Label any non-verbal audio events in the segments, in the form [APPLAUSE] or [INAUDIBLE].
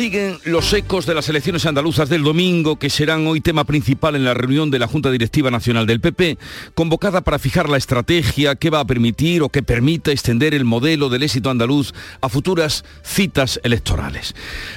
Siguen los ecos de las elecciones andaluzas del domingo, que serán hoy tema principal en la reunión de la Junta Directiva Nacional del PP, convocada para fijar la estrategia que va a permitir o que permita extender el modelo del éxito andaluz a futuras citas electorales.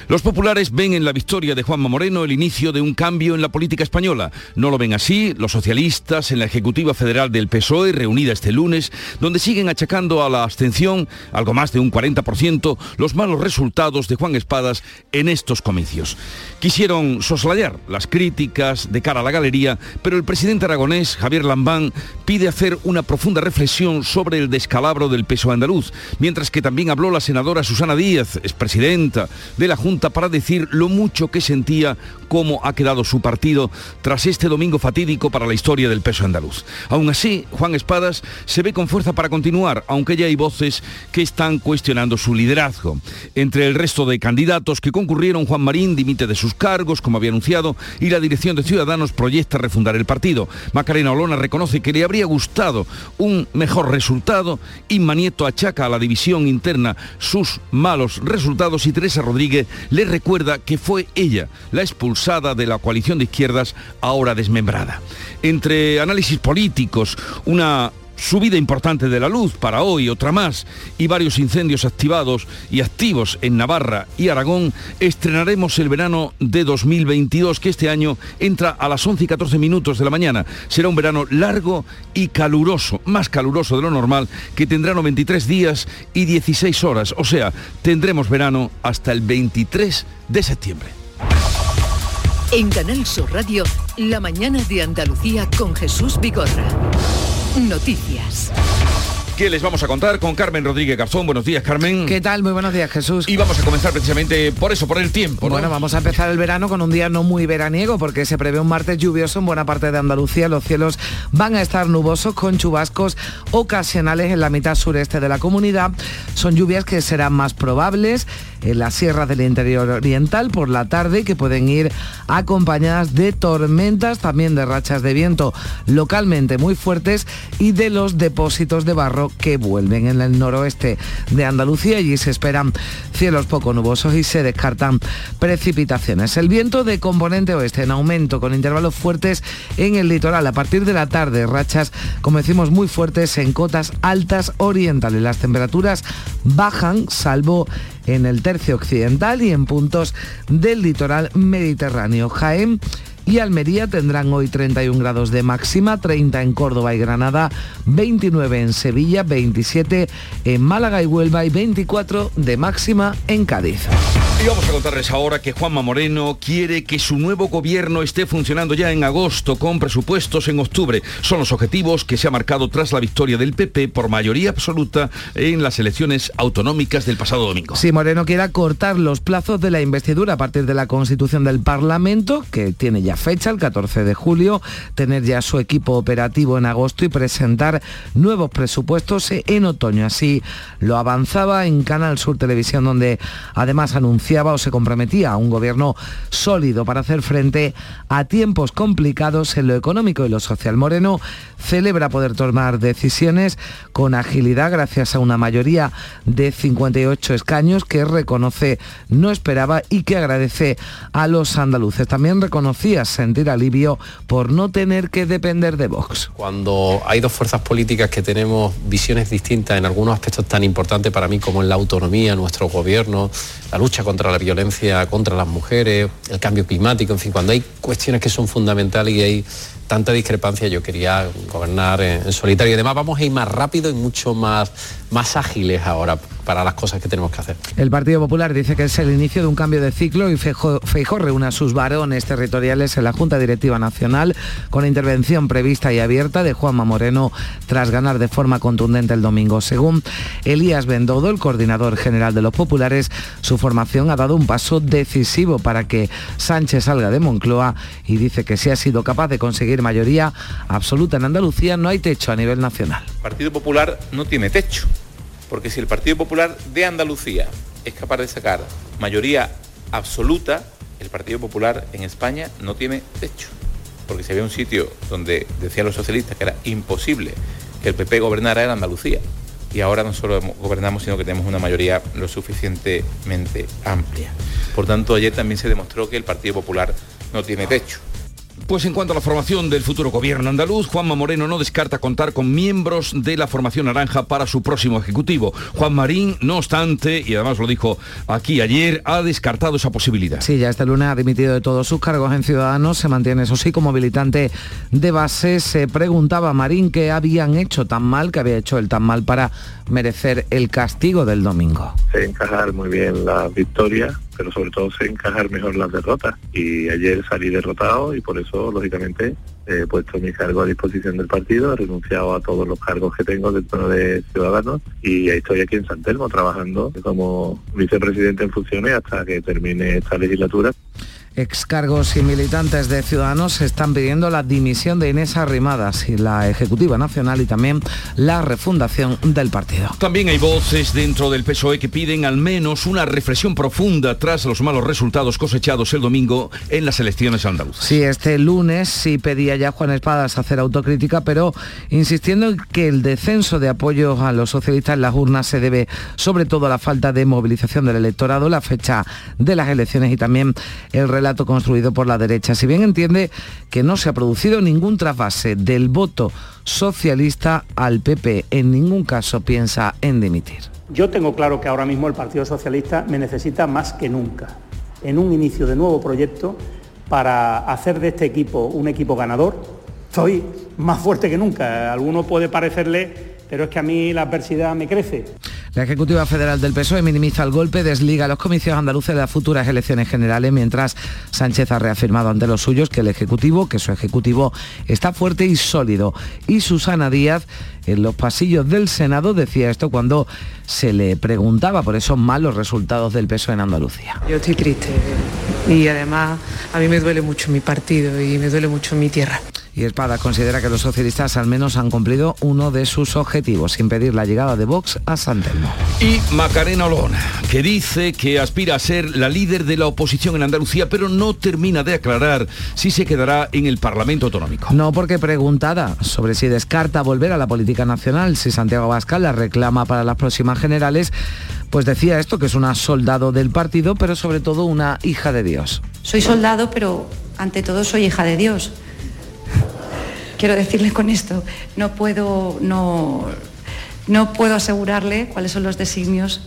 Los populares ven en la victoria de Juanma Moreno el inicio de un cambio en la política española. No lo ven así los socialistas en la Ejecutiva Federal del PSOE, reunida este lunes, donde siguen achacando a la abstención, algo más de un 40%, los malos resultados de Juan Espadas en estos comicios. Quisieron soslayar las críticas de cara a la galería, pero el presidente aragonés, Javier Lambán, pide hacer una profunda reflexión sobre el descalabro del peso andaluz, mientras que también habló la senadora Susana Díaz, expresidenta de la Junta, para decir lo mucho que sentía cómo ha quedado su partido tras este domingo fatídico para la historia del peso andaluz. Aún así, Juan Espadas se ve con fuerza para continuar, aunque ya hay voces que están cuestionando su liderazgo. Entre el resto de candidatos que concurrieron, Juan Marín dimite de sus cargos, como había anunciado, y la dirección de Ciudadanos proyecta refundar el partido. Macarena Olona reconoce que le habría gustado un mejor resultado y Manieto achaca a la división interna sus malos resultados y Teresa Rodríguez le recuerda que fue ella la expulsada de la coalición de izquierdas ahora desmembrada. Entre análisis políticos, una subida importante de la luz para hoy, otra más, y varios incendios activados y activos en Navarra y Aragón, estrenaremos el verano de 2022, que este año entra a las 11 y 14 minutos de la mañana. Será un verano largo y caluroso, más caluroso de lo normal, que tendrá 93 días y 16 horas, o sea, tendremos verano hasta el 23 de septiembre. En Canal Sur Radio, La mañana de Andalucía con Jesús Vigorra. Noticias. ¿Qué les vamos a contar con Carmen Rodríguez Garzón? Buenos días, Carmen. ¿Qué tal? Muy buenos días, Jesús. Y vamos a comenzar precisamente por eso, por el tiempo. Bueno, vamos a empezar el verano con un día no muy veraniego porque se prevé un martes lluvioso en buena parte de Andalucía. Los cielos van a estar nubosos con chubascos ocasionales en la mitad sureste de la comunidad. Son lluvias que serán más probables en las sierras del interior oriental por la tarde que pueden ir acompañadas de tormentas, también de rachas de viento localmente muy fuertes y de los depósitos de barro que vuelven en el noroeste de Andalucía. Allí se esperan cielos poco nubosos y se descartan precipitaciones. El viento de componente oeste en aumento con intervalos fuertes en el litoral a partir de la tarde. Rachas, como decimos, muy fuertes en cotas altas orientales. Las temperaturas bajan salvo en el tercio occidental y en puntos del litoral mediterráneo. Jaén y Almería tendrán hoy 31 grados de máxima, 30 en Córdoba y Granada, 29 en Sevilla, 27 en Málaga y Huelva y 24 de máxima en Cádiz. Y vamos a contarles ahora que Juanma Moreno quiere que su nuevo gobierno esté funcionando ya en agosto con presupuestos en octubre. Son los objetivos que se ha marcado tras la victoria del PP por mayoría absoluta en las elecciones autonómicas del pasado domingo. Si Moreno quiere cortar los plazos de la investidura a partir de la constitución del Parlamento, que tiene ya fecha, el 14 de julio, tener ya su equipo operativo en agosto y presentar nuevos presupuestos en otoño. Así lo avanzaba en Canal Sur Televisión, donde además anunciaba o se comprometía a un gobierno sólido para hacer frente a tiempos complicados en lo económico y lo social. Moreno celebra poder tomar decisiones con agilidad gracias a una mayoría de 58 escaños que reconoce no esperaba y que agradece a los andaluces. También reconocía sentir alivio por no tener que depender de Vox. Cuando hay dos fuerzas políticas que tenemos visiones distintas en algunos aspectos tan importantes para mí como en la autonomía, nuestro gobierno, la lucha contra la violencia contra las mujeres, el cambio climático, en fin, cuando hay cuestiones que son fundamentales y hay tanta discrepancia, yo quería gobernar en, solitario. Además vamos a ir más rápido y mucho más, más ágiles ahora para las cosas que tenemos que hacer. El Partido Popular dice que es el inicio de un cambio de ciclo y Feijó reúne a sus varones territoriales en la Junta Directiva Nacional con intervención prevista y abierta de Juanma Moreno tras ganar de forma contundente el domingo. Según Elías Bendodo, el coordinador general de los populares, su formación ha dado un paso decisivo para que Sánchez salga de Moncloa y dice que si ha sido capaz de conseguir mayoría absoluta en Andalucía, no hay techo a nivel nacional. El Partido Popular no tiene techo, porque si el Partido Popular de Andalucía es capaz de sacar mayoría absoluta, el Partido Popular en España no tiene techo. Porque si había un sitio donde decían los socialistas que era imposible que el PP gobernara era Andalucía. Y ahora no solo gobernamos, sino que tenemos una mayoría lo suficientemente amplia. Por tanto, ayer también se demostró que el Partido Popular no tiene techo. Pues en cuanto a la formación del futuro gobierno andaluz, Juanma Moreno no descarta contar con miembros de la formación naranja para su próximo ejecutivo. Juan Marín, no obstante, y además lo dijo aquí ayer, ha descartado esa posibilidad. Sí, ya este lunes ha dimitido de todos sus cargos en Ciudadanos, se mantiene eso sí como militante de base. Se preguntaba a Marín qué habían hecho tan mal, que había hecho el tan mal para merecer el castigo del domingo. encajar muy bien la victoria pero sobre todo sé encajar mejor las derrotas. Y ayer salí derrotado y por eso, lógicamente, he puesto mi cargo a disposición del partido, he renunciado a todos los cargos que tengo dentro de Ciudadanos y estoy aquí en San Telmo trabajando como vicepresidente en funciones hasta que termine esta legislatura. Excargos y militantes de Ciudadanos están pidiendo la dimisión de Inés Arrimadas y la Ejecutiva Nacional y también la refundación del partido. También hay voces dentro del PSOE que piden al menos una reflexión profunda tras los malos resultados cosechados el domingo en las elecciones andaluzas. Sí, este lunes sí pedía ya Juan Espadas hacer autocrítica, pero insistiendo en que el descenso de apoyo a los socialistas en las urnas se debe sobre todo a la falta de movilización del electorado, la fecha de las elecciones y también el relato construido por la derecha. Si bien entiende que no se ha producido ningún trasvase del voto socialista al PP, en ningún caso piensa en dimitir. Yo tengo claro que ahora mismo el Partido Socialista me necesita más que nunca en un inicio de nuevo proyecto para hacer de este equipo un equipo ganador. Estoy más fuerte que nunca. alguno puede parecerle pero es que a mí la adversidad me crece. La Ejecutiva Federal del PSOE minimiza el golpe, desliga a los comicios andaluces de las futuras elecciones generales, mientras Sánchez ha reafirmado ante los suyos que el Ejecutivo, que su Ejecutivo está fuerte y sólido. Y Susana Díaz en los pasillos del Senado decía esto cuando se le preguntaba por esos malos resultados del PSOE en Andalucía. Yo estoy triste y además a mí me duele mucho mi partido y me duele mucho mi tierra. Y Espada considera que los socialistas al menos han cumplido uno de sus objetivos, impedir la llegada de Vox a San Telmo. Y Macarena Olona, que dice que aspira a ser la líder de la oposición en Andalucía, pero no termina de aclarar si se quedará en el Parlamento Autonómico. No, porque preguntada sobre si descarta volver a la política nacional, si Santiago Abascal la reclama para las próximas generales, pues decía esto, que es una soldado del partido, pero sobre todo una hija de Dios. Soy soldado, pero ante todo soy hija de Dios quiero decirle con esto, no puedo, no, no puedo asegurarle cuáles son los designios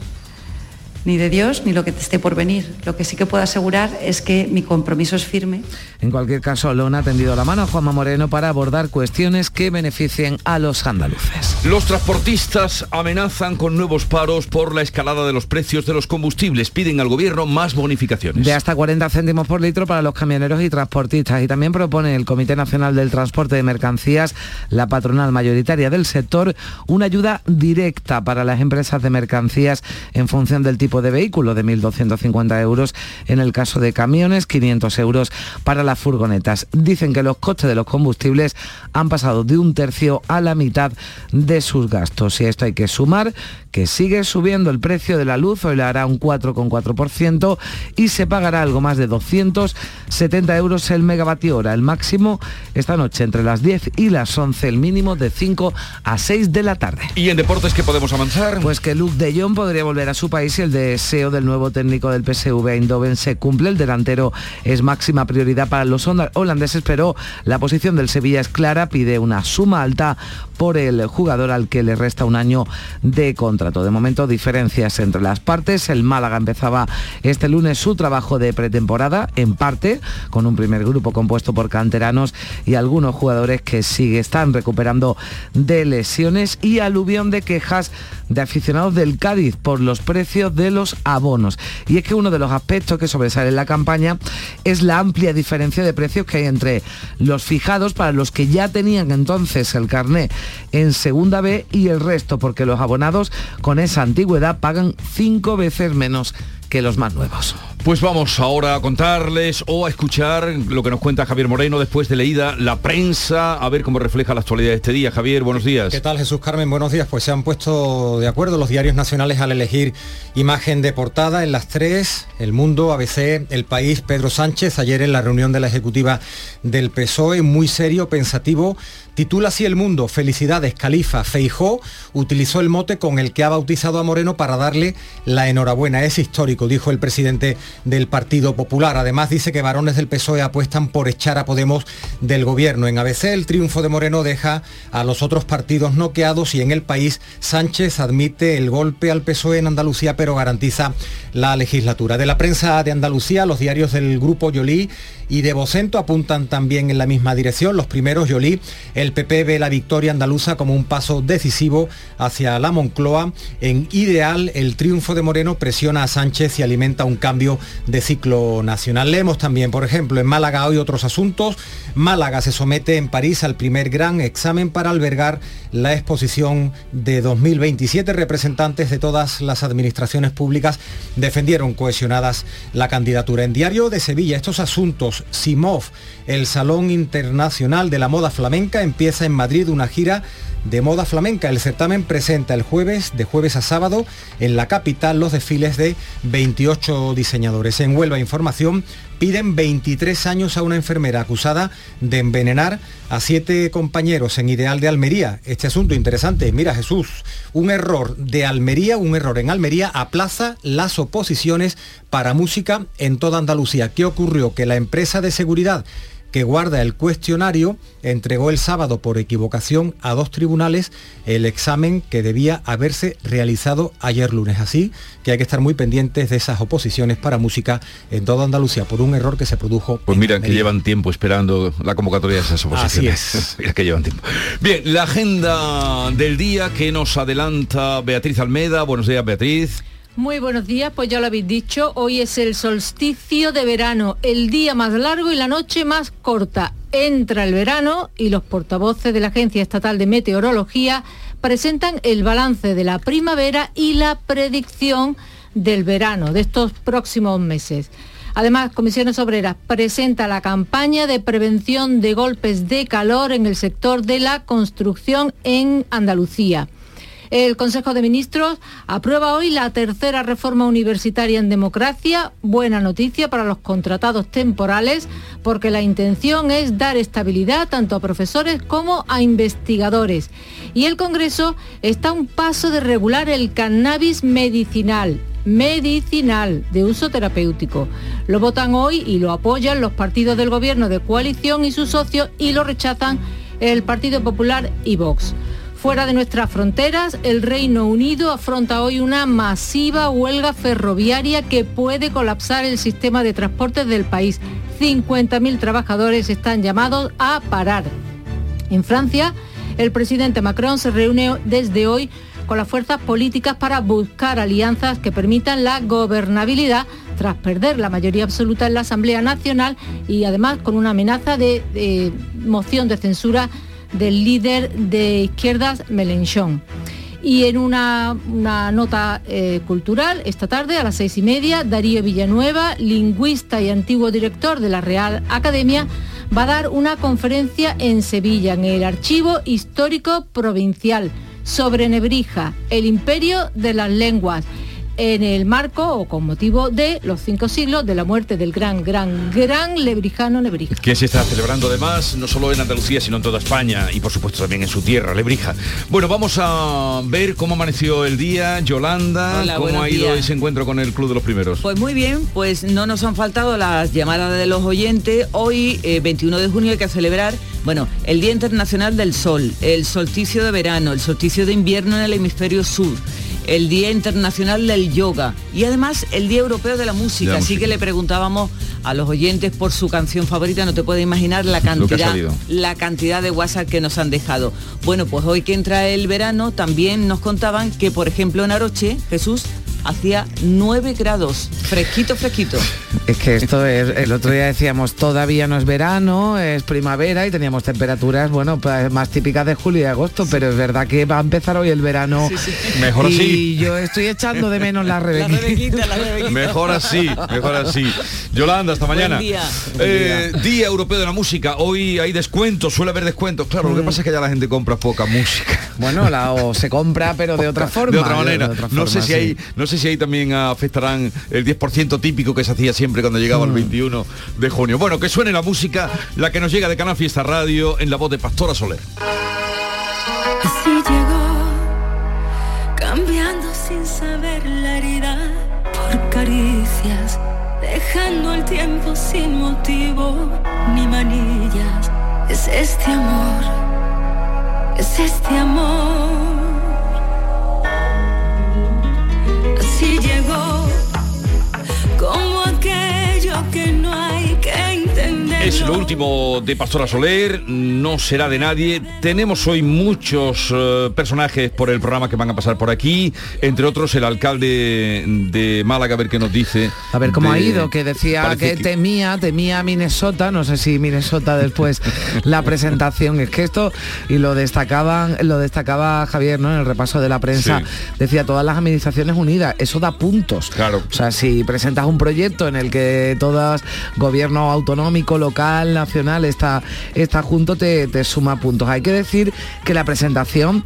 ni de Dios ni lo que esté por venir. Lo que sí que puedo asegurar es que mi compromiso es firme. En cualquier caso, Lona ha tendido la mano a Juanma Moreno para abordar cuestiones que beneficien a los andaluces. Los transportistas amenazan con nuevos paros por la escalada de los precios de los combustibles. Piden al gobierno más bonificaciones. De hasta 40 céntimos por litro para los camioneros y transportistas. Y también propone el Comité Nacional del Transporte de Mercancías, la patronal mayoritaria del sector, una ayuda directa para las empresas de mercancías en función del tipo de vehículo de 1.250 euros en el caso de camiones, 500 euros para las furgonetas. Dicen que los costes de los combustibles han pasado de un tercio a la mitad de sus gastos. Y esto hay que sumar que sigue subiendo el precio de la luz, hoy le hará un 4,4% y se pagará algo más de 270 euros el megavatio hora. El máximo esta noche entre las 10 y las 11, el mínimo de 5 a 6 de la tarde. ¿Y en deportes qué podemos avanzar? Pues que Luke de Jong podría volver a su país y el de deseo del nuevo técnico del PSV Eindhoven se cumple. El delantero es máxima prioridad para los holandeses, pero la posición del Sevilla es clara, pide una suma alta por el jugador al que le resta un año de contrato. De momento, diferencias entre las partes. El Málaga empezaba este lunes su trabajo de pretemporada, en parte, con un primer grupo compuesto por canteranos y algunos jugadores que sigue, están recuperando de lesiones y aluvión de quejas de aficionados del Cádiz por los precios de los abonos. Y es que uno de los aspectos que sobresale en la campaña es la amplia diferencia de precios que hay entre los fijados para los que ya tenían entonces el carné en segunda B y el resto, porque los abonados con esa antigüedad pagan cinco veces menos que los más nuevos. Pues vamos ahora a contarles o a escuchar lo que nos cuenta Javier Moreno después de leída la prensa, a ver cómo refleja la actualidad de este día. Javier, buenos días. ¿Qué tal Jesús Carmen? Buenos días. Pues se han puesto de acuerdo los diarios nacionales al elegir imagen de portada en las tres, El Mundo, ABC, El País, Pedro Sánchez, ayer en la reunión de la Ejecutiva del PSOE, muy serio, pensativo, Titula así El Mundo, Felicidades, Califa, Feijó, utilizó el mote con el que ha bautizado a Moreno para darle la enhorabuena. Es histórico, dijo el presidente del Partido Popular. Además dice que varones del PSOE apuestan por echar a Podemos del gobierno. En ABC el triunfo de Moreno deja a los otros partidos noqueados y en el país Sánchez admite el golpe al PSOE en Andalucía pero garantiza la legislatura. De la prensa de Andalucía, los diarios del Grupo Yolí y de Vocento apuntan también en la misma dirección. Los primeros, Yolí, el PP ve la victoria andaluza como un paso decisivo hacia la Moncloa. En ideal, el triunfo de Moreno presiona a Sánchez y alimenta un cambio de ciclo nacional. Leemos también, por ejemplo, en Málaga hoy otros asuntos. Málaga se somete en París al primer gran examen para albergar la exposición de 2027. Representantes de todas las administraciones públicas defendieron cohesionadas la candidatura. En Diario de Sevilla, estos asuntos, Simov, el Salón Internacional de la Moda Flamenca, empieza en Madrid una gira de moda flamenca. El certamen presenta el jueves, de jueves a sábado, en la capital los desfiles de 28 diseñadores. En Huelva Información piden 23 años a una enfermera acusada de envenenar a siete compañeros en Ideal de Almería. Este asunto interesante. Mira Jesús, un error de Almería, un error en Almería aplaza las oposiciones para música en toda Andalucía. ¿Qué ocurrió? Que la empresa de seguridad que guarda el cuestionario entregó el sábado por equivocación a dos tribunales el examen que debía haberse realizado ayer lunes. Así que hay que estar muy pendientes de esas oposiciones para música en toda Andalucía por un error que se produjo. Pues mira que llevan tiempo esperando la convocatoria de esas oposiciones. Así es. [LAUGHS] mira que llevan tiempo. Bien, la agenda del día que nos adelanta Beatriz Almeda. Buenos días, Beatriz. Muy buenos días, pues ya lo habéis dicho, hoy es el solsticio de verano, el día más largo y la noche más corta. Entra el verano y los portavoces de la Agencia Estatal de Meteorología presentan el balance de la primavera y la predicción del verano de estos próximos meses. Además, Comisiones Obreras presenta la campaña de prevención de golpes de calor en el sector de la construcción en Andalucía. El Consejo de Ministros aprueba hoy la tercera reforma universitaria en democracia. Buena noticia para los contratados temporales porque la intención es dar estabilidad tanto a profesores como a investigadores. Y el Congreso está a un paso de regular el cannabis medicinal medicinal de uso terapéutico. Lo votan hoy y lo apoyan los partidos del gobierno de coalición y sus socios y lo rechazan el Partido Popular y Vox. Fuera de nuestras fronteras, el Reino Unido afronta hoy una masiva huelga ferroviaria que puede colapsar el sistema de transportes del país. 50.000 trabajadores están llamados a parar. En Francia, el presidente Macron se reúne desde hoy con las fuerzas políticas para buscar alianzas que permitan la gobernabilidad tras perder la mayoría absoluta en la Asamblea Nacional y además con una amenaza de, moción de censura del líder de izquierdas Mélenchon. Y en una, nota eh, cultural, esta tarde a las seis y media, Darío Villanueva, lingüista y antiguo director de la Real Academia, va a dar una conferencia en Sevilla, en el Archivo Histórico Provincial, sobre Nebrija, el imperio de las lenguas. En el marco o con motivo de los cinco siglos de la muerte del gran, gran, gran lebrijano Nebrija. Que se está celebrando además no solo en Andalucía, sino en toda España y por supuesto también en su tierra, Lebrija. Bueno, vamos a ver cómo amaneció el día. Yolanda, Hola, cómo ha ido días. ese encuentro con el Club de los Primeros. Pues muy bien, pues no nos han faltado las llamadas de los oyentes. Hoy, eh, 21 de junio, hay que celebrar, bueno, el Día Internacional del Sol, el solsticio de verano, el solsticio de invierno en el hemisferio sur, el Día Internacional del Yoga y además el Día Europeo de la Música. La Así música. que le preguntábamos a los oyentes por su canción favorita, no te puedes imaginar la cantidad, la cantidad de WhatsApp que nos han dejado. Bueno, pues hoy que entra el verano, también nos contaban que, por ejemplo, en Aroche, Jesús, hacía 9 grados, fresquito, fresquito. Es que esto es, el otro día decíamos todavía no es verano, es primavera y teníamos temperaturas, bueno, pues, más típicas de julio y agosto, pero es verdad que va a empezar hoy el verano. Mejor y así. yo estoy echando de menos la rebequita. Mejor así, mejor así. Yolanda, hasta Buen mañana. día. Eh, día Europeo de la Música. Hoy hay descuentos, suele haber descuentos. Claro, lo que pasa es que ya la gente compra poca música. Bueno, la, o se compra, pero de otra forma. de otra manera. otra no sé si sí. hay, no sé si ahí también afectarán el 10% típico que se hacía siempre cuando llegaba Mm. el 21 de junio. Bueno, que suene la música, la que nos llega de Canal Fiesta Radio en la voz de Pastora Soler. Así llegó, cambiando sin saber la herida por caricias, dejando el tiempo sin motivo ni manillas. Es este amor, es este amor. Así llegó, como Es lo último de Pastora Soler, no será de nadie. Tenemos hoy muchos eh, personajes por el programa que van a pasar por aquí, entre otros el alcalde de Málaga, a ver qué nos dice. A ver cómo ha ido, que decía que, temía, temía Minnesota, no sé si Minnesota después [LAUGHS] la presentación, es que esto, y lo destacaban, lo destacaba Javier, ¿no? En el repaso de la prensa, Sí. decía todas las administraciones unidas, eso da puntos. Claro. O sea, si presentas un proyecto en el que todas, gobierno autonómico, local, nacional, está, está junto, te, te suma puntos. Hay que decir que la presentación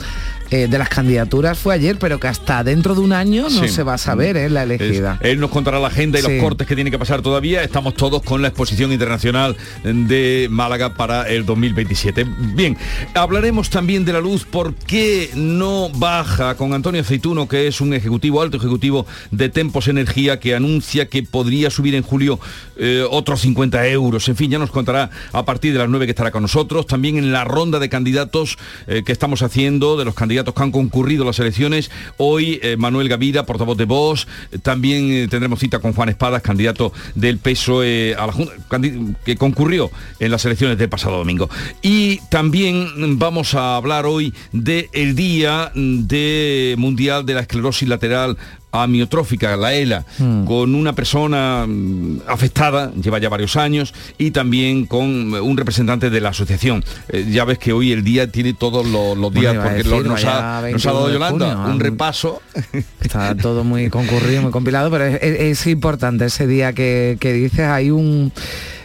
eh, de las candidaturas fue ayer, pero que hasta dentro de un año no Sí. se va a saber ¿eh? la elegida. Es- él nos contará la agenda y Sí. los cortes que tiene que pasar todavía. Estamos todos con la exposición internacional de Málaga para el 2027. Bien, hablaremos también de la luz. ¿Por qué no baja con Antonio Aceituno, que es un ejecutivo, alto ejecutivo de Tempos Energía, que anuncia que podría subir en julio eh, otros 50 euros? En fin, ya nos contará a partir de las 9 que estará con nosotros. También en la ronda de candidatos eh, que estamos haciendo, de los candidatos que han concurrido las elecciones. Hoy eh, Manuel Gavira, portavoz de Vox. También eh, tendremos cita con Juan Espadas, candidato del PSOE a la Junta, que concurrió en las elecciones del pasado domingo. Y también vamos a hablar hoy del Día mm, de Mundial de la Esclerosis Lateral amiotrófica, la ELA, con una persona mm, afectada, lleva ya varios años, y también con eh, un representante de la asociación. Eh, ya ves que hoy el día tiene todos los, días, porque decir, lo- nos, ha, nos ha 21 dado Yolanda junio, un repaso. [LAUGHS] Está todo muy concurrido, muy compilado, pero es, es- es importante ese día que, que dices. Hay un,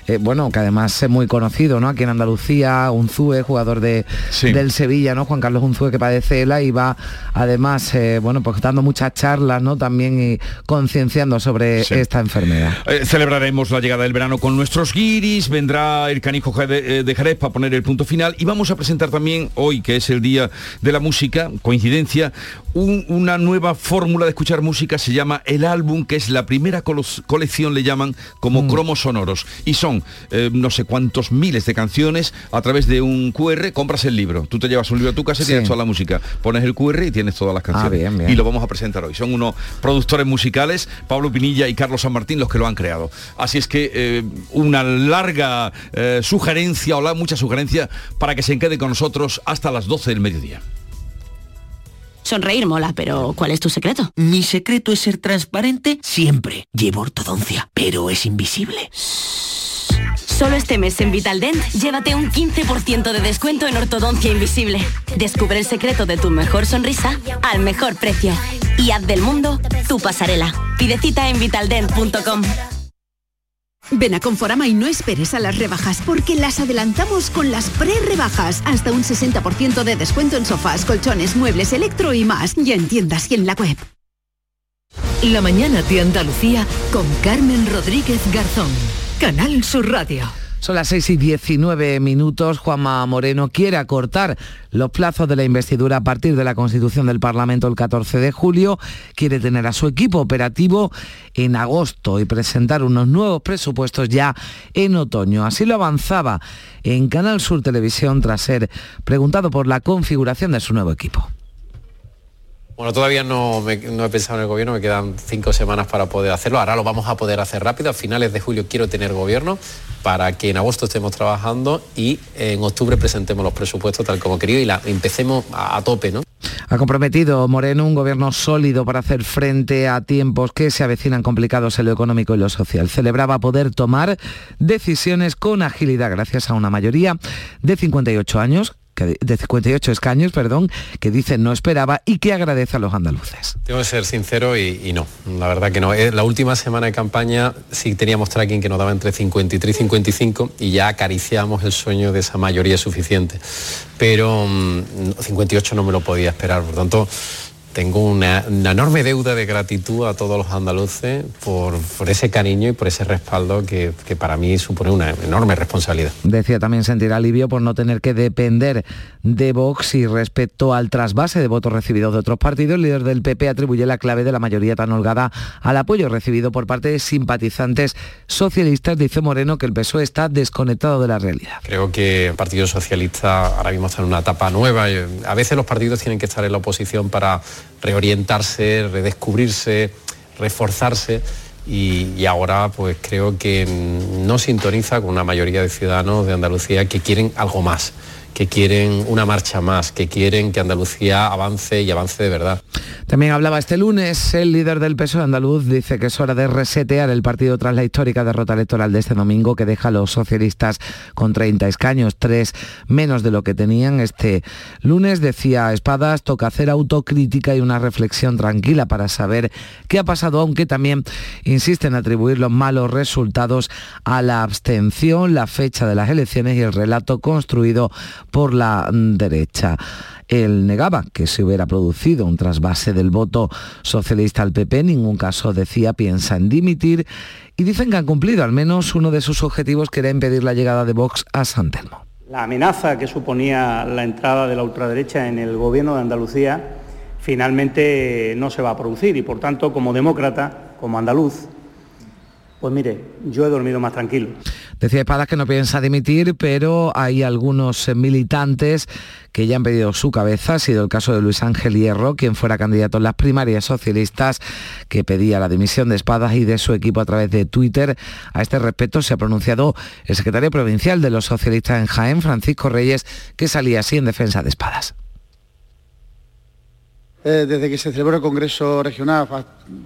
eh, bueno, que además es muy conocido, ¿no? Aquí en Andalucía, Unzúe, jugador de, del Sevilla, ¿no? Juan Carlos Unzúe, que padece ELA y va además, eh, bueno, pues dando muchas charlas, ¿no? También y concienciando sobre Sí. esta enfermedad. Eh, celebraremos la llegada del verano con nuestros guiris, vendrá el canijo de, de Jerez para poner el punto final y vamos a presentar también hoy, que es el día de la música, coincidencia, un- una nueva fórmula de escuchar música, se llama el álbum, que es la primera colección, le llaman como cromos sonoros. Y son eh, no sé cuántos miles de canciones a través de un QR, compras el libro. Tú te llevas un libro a tu casa y Sí. tienes toda la música. Pones el QR y tienes todas las canciones. bien, bien. Y lo vamos a presentar hoy. Son unos productores musicales, Pablo Pinilla y Carlos San Martín, los que lo han creado. Así es que eh, una larga eh, sugerencia, o la, mucha sugerencia, para que se quede con nosotros hasta las 12 del mediodía. Sonreír mola, pero ¿cuál es tu secreto? Mi secreto es ser transparente siempre. Llevo ortodoncia, pero es invisible. Solo este mes en Vitaldent, llévate un 15% de descuento en ortodoncia invisible. Descubre el secreto de tu mejor sonrisa al mejor precio. Y haz del mundo tu pasarela. Pide cita en vitaldent.com. Ven a Conforama y no esperes a las rebajas, porque las adelantamos con las pre-rebajas. Hasta un 60% de descuento en sofás, colchones, muebles, electro y más. Ya en tiendas y en la web. La mañana de Andalucía con Carmen Rodríguez Garzón. Canal Sur Radio. Son las 6 y 19 minutos. Juanma Moreno quiere acortar los plazos de la investidura a partir de la constitución del Parlamento el 14 de julio. Quiere tener a su equipo operativo en agosto y presentar unos nuevos presupuestos ya en otoño. Así lo avanzaba en Canal Sur Televisión tras ser preguntado por la configuración de su nuevo equipo. Bueno, todavía no, me- he pensado en el gobierno, me quedan cinco semanas para poder hacerlo. Ahora lo vamos a poder hacer rápido. A finales de julio quiero tener gobierno para que en agosto estemos trabajando y en octubre presentemos los presupuestos tal como querido y la, empecemos a, a tope, ¿no? Ha comprometido Moreno un gobierno sólido para hacer frente a tiempos que se avecinan complicados en lo económico y lo social. Celebraba poder tomar decisiones con agilidad gracias a una mayoría de 58 años que- de 58 escaños, perdón, que dice no esperaba y que agradece a los andaluces. Tengo que ser sincero y, no, la verdad que no. Eh, La última semana de campaña sí teníamos tracking que nos daba entre 53 y 55 y ya acariciamos el sueño de esa mayoría suficiente. Pero mm, 58 no me lo podía esperar, por tanto tengo una, una enorme deuda de gratitud a todos los andaluces por, por ese cariño y por ese respaldo que, que para mí supone una enorme responsabilidad. Decía también sentir alivio por no tener que depender de Vox y respecto al trasvase de votos recibidos de otros partidos, el líder del PP atribuye la clave de la mayoría tan holgada al apoyo recibido por parte de simpatizantes socialistas. Dice Moreno que el PSOE está desconectado de la realidad. Creo que el Partido Socialista ahora mismo está en una etapa nueva. A veces los partidos tienen que estar en la oposición para reorientarse, redescubrirse, reforzarse y, ahora pues creo que no sintoniza con una mayoría de ciudadanos de Andalucía que quieren algo más, que quieren una marcha más, que quieren que Andalucía avance y avance de verdad. También hablaba este lunes el líder del PSOE andaluz, dice que es hora de resetear el partido tras la histórica derrota electoral de este domingo que deja a los socialistas con 30 escaños, tres menos de lo que tenían este lunes. Decía Espadas, toca hacer autocrítica y una reflexión tranquila para saber qué ha pasado, aunque también insiste en atribuir los malos resultados a la abstención, la fecha de las elecciones y el relato construido por la derecha. Él negaba que se hubiera producido un trasvase del voto socialista al PP, en ningún caso decía piensa en dimitir y dicen que han cumplido al menos uno de sus objetivos que era impedir la llegada de Vox a San Telmo. La amenaza que suponía la entrada de la ultraderecha en el gobierno de Andalucía finalmente no se va a producir y por tanto como demócrata, como andaluz, pues mire, yo he dormido más tranquilo. Decía Espadas que no piensa dimitir, pero hay algunos eh, militantes que ya han pedido su cabeza. Ha sido el caso de Luis Ángel Hierro, quien fuera candidato en las primarias socialistas, que pedía la dimisión de Espadas y de su equipo a través de Twitter. A este respecto se ha pronunciado el secretario provincial de los socialistas en Jaén, Francisco Reyes, que salía así en defensa de Espadas. Eh, desde que se celebró el Congreso Regional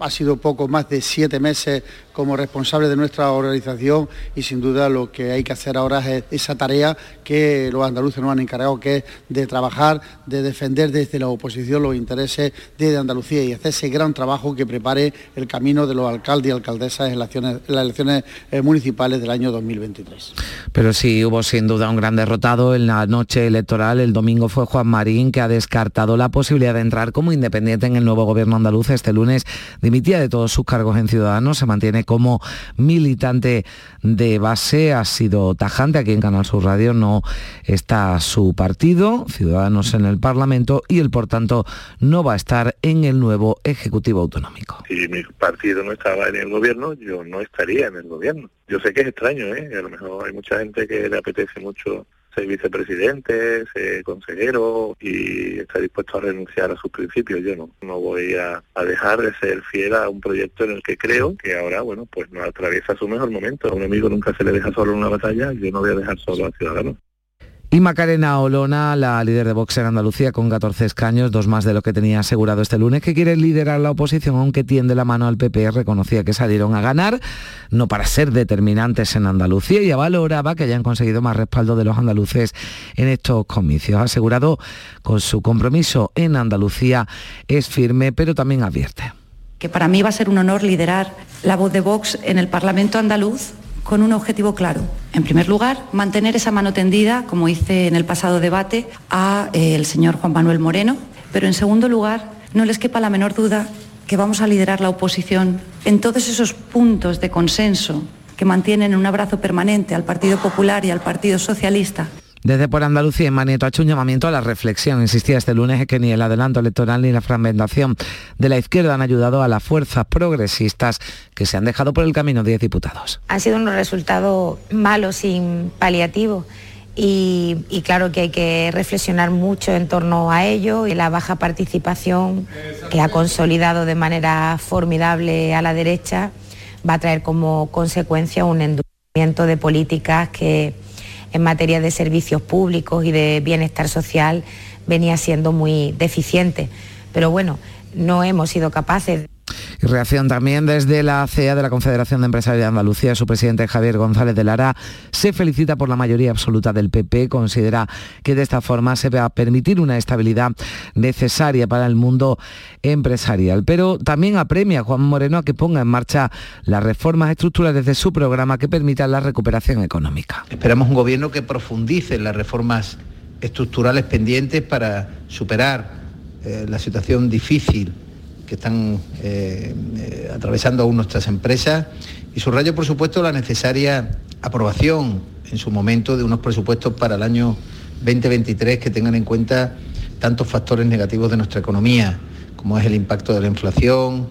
ha, sido poco más de siete meses como responsable de nuestra organización y sin duda lo que hay que hacer ahora es esa tarea que los andaluces nos han encargado, que es de trabajar, de defender desde la oposición los intereses de Andalucía y hacer ese gran trabajo que prepare el camino de los alcaldes y alcaldesas en las elecciones, en las elecciones eh, municipales del año 2023. Pero sí hubo sin duda un gran derrotado en la noche electoral. El domingo fue Juan Marín que ha descartado la posibilidad de entrar como independiente en el nuevo gobierno andaluz. Este lunes dimitía de todos sus cargos en Ciudadanos, se mantiene como militante de base, ha sido tajante aquí en Canal Sur Radio, no está su partido, Ciudadanos en el Parlamento y él por tanto no va a estar en el nuevo Ejecutivo Autonómico. Si mi partido no estaba en el gobierno, yo no estaría en el gobierno. Yo sé que es extraño, ¿eh? A lo mejor hay mucha gente que le apetece mucho ser vicepresidente, ser consejero y está dispuesto a renunciar a sus principios. Yo no, no voy a, dejar de ser fiel a un proyecto en el que creo que ahora, bueno, pues nos atraviesa su mejor momento. A un amigo nunca se le deja solo en una batalla, yo no voy a dejar solo a Ciudadanos. Y Macarena Olona, la líder de Vox en Andalucía, con 14 escaños, dos más de lo que tenía asegurado este lunes, que quiere liderar la oposición, aunque tiende la mano al PP, reconocía que salieron a ganar, no para ser determinantes en Andalucía, y valoraba que hayan conseguido más respaldo de los andaluces en estos comicios. Asegurado con su compromiso en Andalucía es firme, pero también advierte. que para mí va a ser un honor liderar la voz de Vox en el Parlamento andaluz con un objetivo claro. En primer lugar, mantener esa mano tendida, como hice en el pasado debate, a eh, el señor Juan Manuel Moreno, pero en segundo lugar, no les quepa la menor duda que vamos a liderar la oposición en todos esos puntos de consenso que mantienen un abrazo permanente al Partido Popular y al Partido Socialista. Desde por Andalucía, Manieto ha hecho un llamamiento a la reflexión. Insistía este lunes que ni el adelanto electoral ni la fragmentación de la izquierda han ayudado a las fuerzas progresistas que se han dejado por el camino 10 diputados. Han sido unos resultados malos sin paliativo. Y, y, claro que hay que reflexionar mucho en torno a ello y la baja participación que ha consolidado de manera formidable a la derecha va a traer como consecuencia un endurecimiento de políticas que en materia de servicios públicos y de bienestar social venía siendo muy deficiente. Pero bueno, no hemos sido capaces. Y reacción también desde la CEA de la Confederación de Empresarios de Andalucía. Su presidente Javier González de Lara se felicita por la mayoría absoluta del PP. Considera que de esta forma se va a permitir una estabilidad necesaria para el mundo empresarial. Pero también apremia a Juan Moreno a que ponga en marcha las reformas estructurales de su programa que permitan la recuperación económica. Esperamos un gobierno que profundice en las reformas estructurales pendientes para superar eh, la situación difícil que están eh, eh, atravesando aún nuestras empresas. Y subrayo, por supuesto, la necesaria aprobación en su momento de unos presupuestos para el año 2023 que tengan en cuenta tantos factores negativos de nuestra economía, como es el impacto de la inflación,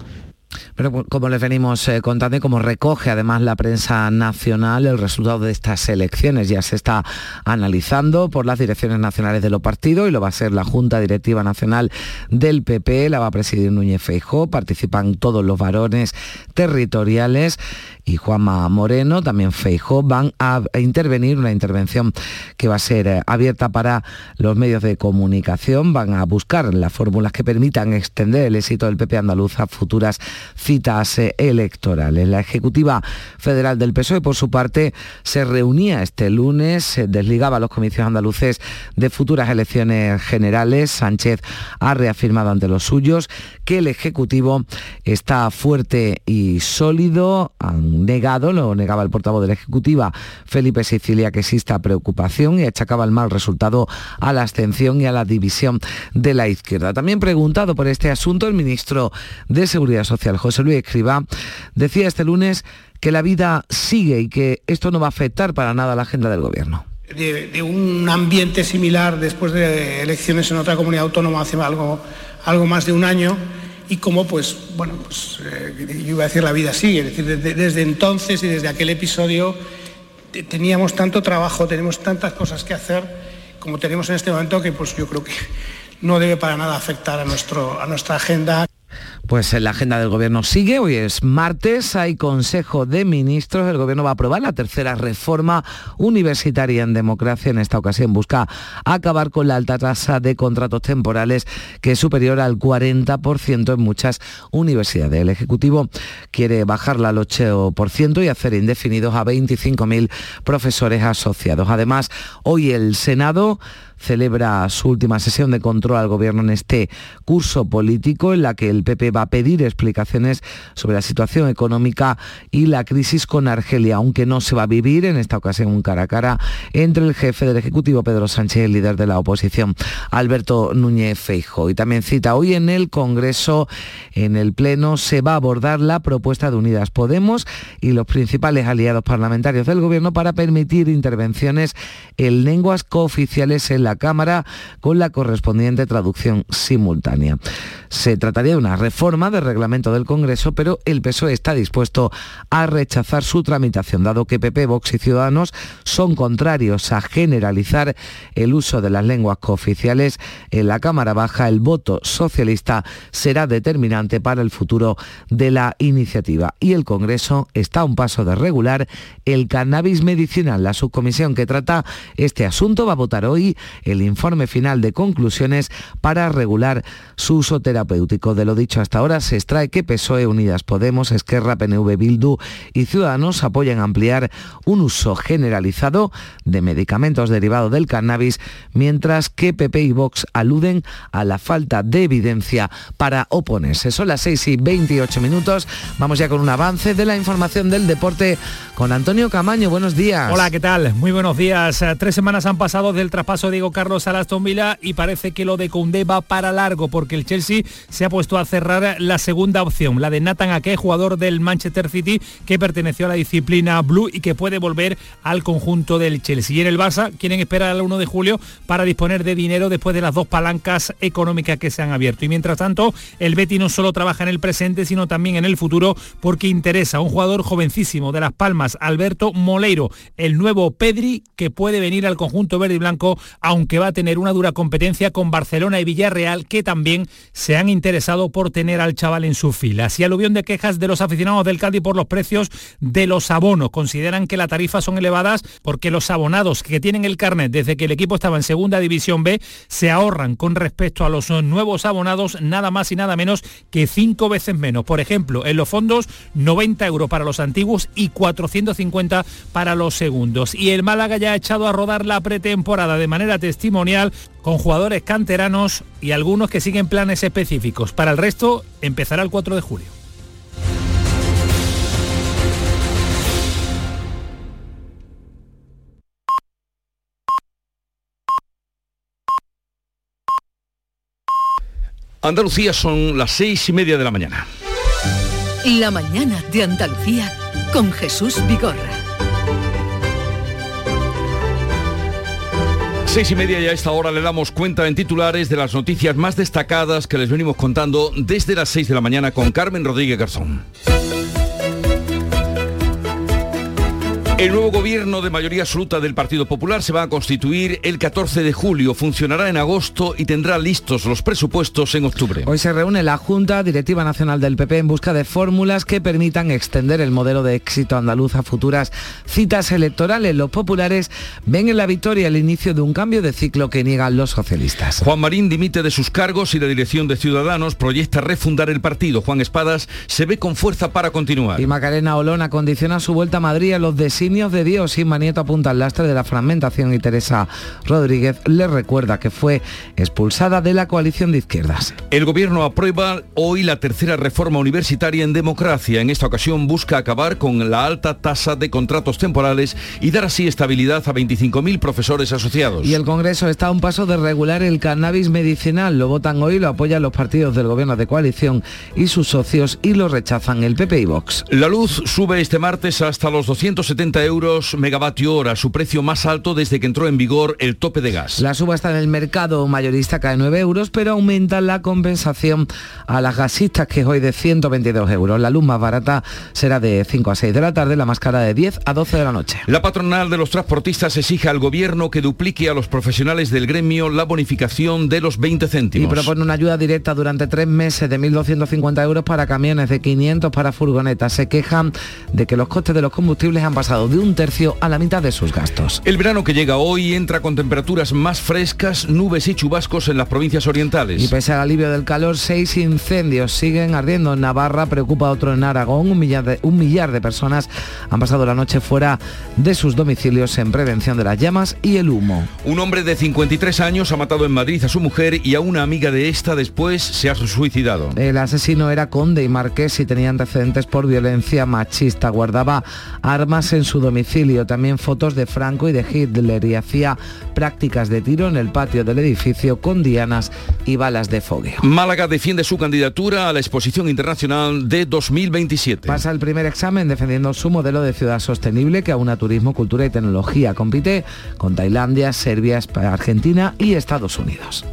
pero como les venimos eh, contando y como recoge además la prensa nacional, el resultado de estas elecciones ya se está analizando por las direcciones nacionales de los partidos y lo va a ser la Junta Directiva Nacional del PP, la va a presidir Núñez Feijó, participan todos los varones territoriales y Juanma Moreno, también Feijó, van a intervenir, una intervención que va a ser eh, abierta para los medios de comunicación, van a buscar las fórmulas que permitan extender el éxito del PP andaluz a futuras citas electorales. La Ejecutiva Federal del PSOE, por su parte, se reunía este lunes, desligaba los comicios andaluces de futuras elecciones generales. Sánchez ha reafirmado ante los suyos que el Ejecutivo está fuerte y sólido. Han negado, lo negaba el portavoz de la Ejecutiva, Felipe Sicilia, que exista preocupación y achacaba el mal resultado a la abstención y a la división de la izquierda. También preguntado por este asunto, el ministro de Seguridad Social, José Luis Escribá, decía este lunes que la vida sigue y que esto no va a afectar para nada la agenda del gobierno. De, un ambiente similar después de elecciones en otra comunidad autónoma hace algo, algo más de un año y cómo pues bueno pues eh, yo iba a decir la vida sigue, es decir, desde, desde entonces y desde aquel episodio teníamos tanto trabajo, tenemos tantas cosas que hacer como tenemos en este momento que pues yo creo que no debe para nada afectar a, nuestro, a nuestra agenda. Pues la agenda del gobierno sigue, hoy es martes, hay Consejo de Ministros, el gobierno va a aprobar la tercera reforma universitaria en democracia, en esta ocasión busca acabar con la alta tasa de contratos temporales que es superior al 40% en muchas universidades. El Ejecutivo quiere bajarla al 8% y hacer indefinidos a 25.000 profesores asociados. Además, hoy el Senado celebra su última sesión de control al gobierno en este curso político en la que el PP va a pedir explicaciones sobre la situación económica y la crisis con Argelia, aunque no se va a vivir en esta ocasión un cara a cara entre el jefe del Ejecutivo Pedro Sánchez y el líder de la oposición Alberto Núñez Feijo. Y también cita hoy en el Congreso, en el Pleno, se va a abordar la propuesta de Unidas Podemos y los principales aliados parlamentarios del gobierno para permitir intervenciones en lenguas cooficiales en la la Cámara con la correspondiente traducción simultánea. Se trataría de una reforma del reglamento del Congreso, pero el PSOE está dispuesto a rechazar su tramitación, dado que PP, Vox y Ciudadanos son contrarios a generalizar el uso de las lenguas cooficiales en la Cámara Baja. El voto socialista será determinante para el futuro de la iniciativa. Y el Congreso está a un paso de regular el cannabis medicinal. La subcomisión que trata este asunto va a votar hoy el informe final de conclusiones para regular su uso terapéutico. De lo dicho hasta ahora se extrae que PSOE, Unidas Podemos, Esquerra, PNV, Bildu y Ciudadanos apoyan ampliar un uso generalizado de medicamentos derivados del cannabis, mientras que PP y Vox aluden a la falta de evidencia para oponerse. Son las 6 y 28 minutos. Vamos ya con un avance de la información del deporte con Antonio Camaño. Buenos días. Hola, ¿qué tal? Muy buenos días. Tres semanas han pasado del traspaso de Diego Carlos al Aston Villa y parece que lo de Koundé va para largo porque el Chelsea se ha puesto a cerrar la segunda opción, la de Nathan Ake, jugador del Manchester City que perteneció a la disciplina Blue y que puede volver al conjunto del Chelsea. Y en el Barça quieren esperar al 1 de julio para disponer de dinero después de las dos palancas económicas que se han abierto. Y mientras tanto, el Betty no solo trabaja en el presente, sino también en el futuro porque interesa a un jugador jovencísimo de Las Palmas, Alberto Moleiro, el nuevo Pedri que puede venir al conjunto verde y blanco, aunque va a tener una dura competencia con Barcelona y Villarreal, que también se han interesado por tener al chaval en sus filas. Y aluvión de quejas de los aficionados del Cádiz por los precios de los abonos. Consideran que las tarifas son elevadas porque los abonados que tienen el carnet desde que el equipo estaba en segunda división B se ahorran con respecto a los nuevos abonados nada más y nada menos que cinco veces menos. Por ejemplo, en los fondos 90 euros para los antiguos y 450 para los segundos. Y el Málaga ya ha echado a rodar la pretemporada de manera testimonial con jugadores canteranos y algunos que siguen planes específicos. Para el resto, empezará el 4 de julio. Andalucía son las seis y media de la mañana. La mañana de Andalucía con Jesús Vigorra. Seis y media y a esta hora le damos cuenta en titulares de las noticias más destacadas que les venimos contando desde las seis de la mañana con Carmen Rodríguez Garzón. El nuevo gobierno de mayoría absoluta del Partido Popular se va a constituir el 14 de julio, funcionará en agosto y tendrá listos los presupuestos en octubre. Hoy se reúne la Junta Directiva Nacional del PP en busca de fórmulas que permitan extender el modelo de éxito andaluz a futuras citas electorales. Los populares ven en la victoria el inicio de un cambio de ciclo que niegan los socialistas. Juan Marín dimite de sus cargos y la dirección de Ciudadanos proyecta refundar el partido. Juan Espadas se ve con fuerza para continuar. Y Macarena Olona condiciona su vuelta a Madrid a los designios de Dios. Inma Nieto apunta al lastre de la fragmentación y Teresa Rodríguez le recuerda que fue expulsada de la coalición de izquierdas. El gobierno aprueba hoy la tercera reforma universitaria en democracia. En esta ocasión busca acabar con la alta tasa de contratos temporales y dar así estabilidad a 25.000 profesores asociados. Y el Congreso está a un paso de regular el cannabis medicinal. Lo votan hoy, lo apoyan los partidos del gobierno de coalición y sus socios y lo rechazan el PP y Vox. La luz sube este martes hasta los 270 euros megavatio hora, su precio más alto desde que entró en vigor el tope de gas. La subasta en el mercado mayorista cae 9 euros, pero aumenta la compensación a las gasistas, que es hoy de 122 euros. La luz más barata será de 5 a 6 de la tarde, la más cara de 10 a 12 de la noche. La patronal de los transportistas exige al gobierno que duplique a los profesionales del gremio la bonificación de los 20 Y céntimos. propone una ayuda directa durante tres meses de 1.250 euros para camiones, de 500 para furgonetas. Se quejan de que los costes de los combustibles han pasado de un tercio a la mitad de sus gastos. El verano que llega hoy entra con temperaturas más frescas, nubes y chubascos en las provincias orientales. Y pese al alivio del calor, seis incendios siguen ardiendo en Navarra, preocupa otro en Aragón. Un millar, de, un millar de personas han pasado la noche fuera de sus domicilios en prevención de las llamas y el humo. Un hombre de 53 años ha matado en Madrid a su mujer y a una amiga de esta después se ha suicidado. El asesino era conde y marqués y tenía antecedentes por violencia machista. Guardaba armas en su domicilio, también fotos de Franco y de Hitler y hacía prácticas de tiro en el patio del edificio con dianas y balas de fogueo. Málaga defiende su candidatura a la exposición internacional de 2027. Pasa el primer examen defendiendo su modelo de ciudad sostenible que aúna turismo, cultura y tecnología. Compite con Tailandia, Serbia, Argentina y Estados Unidos.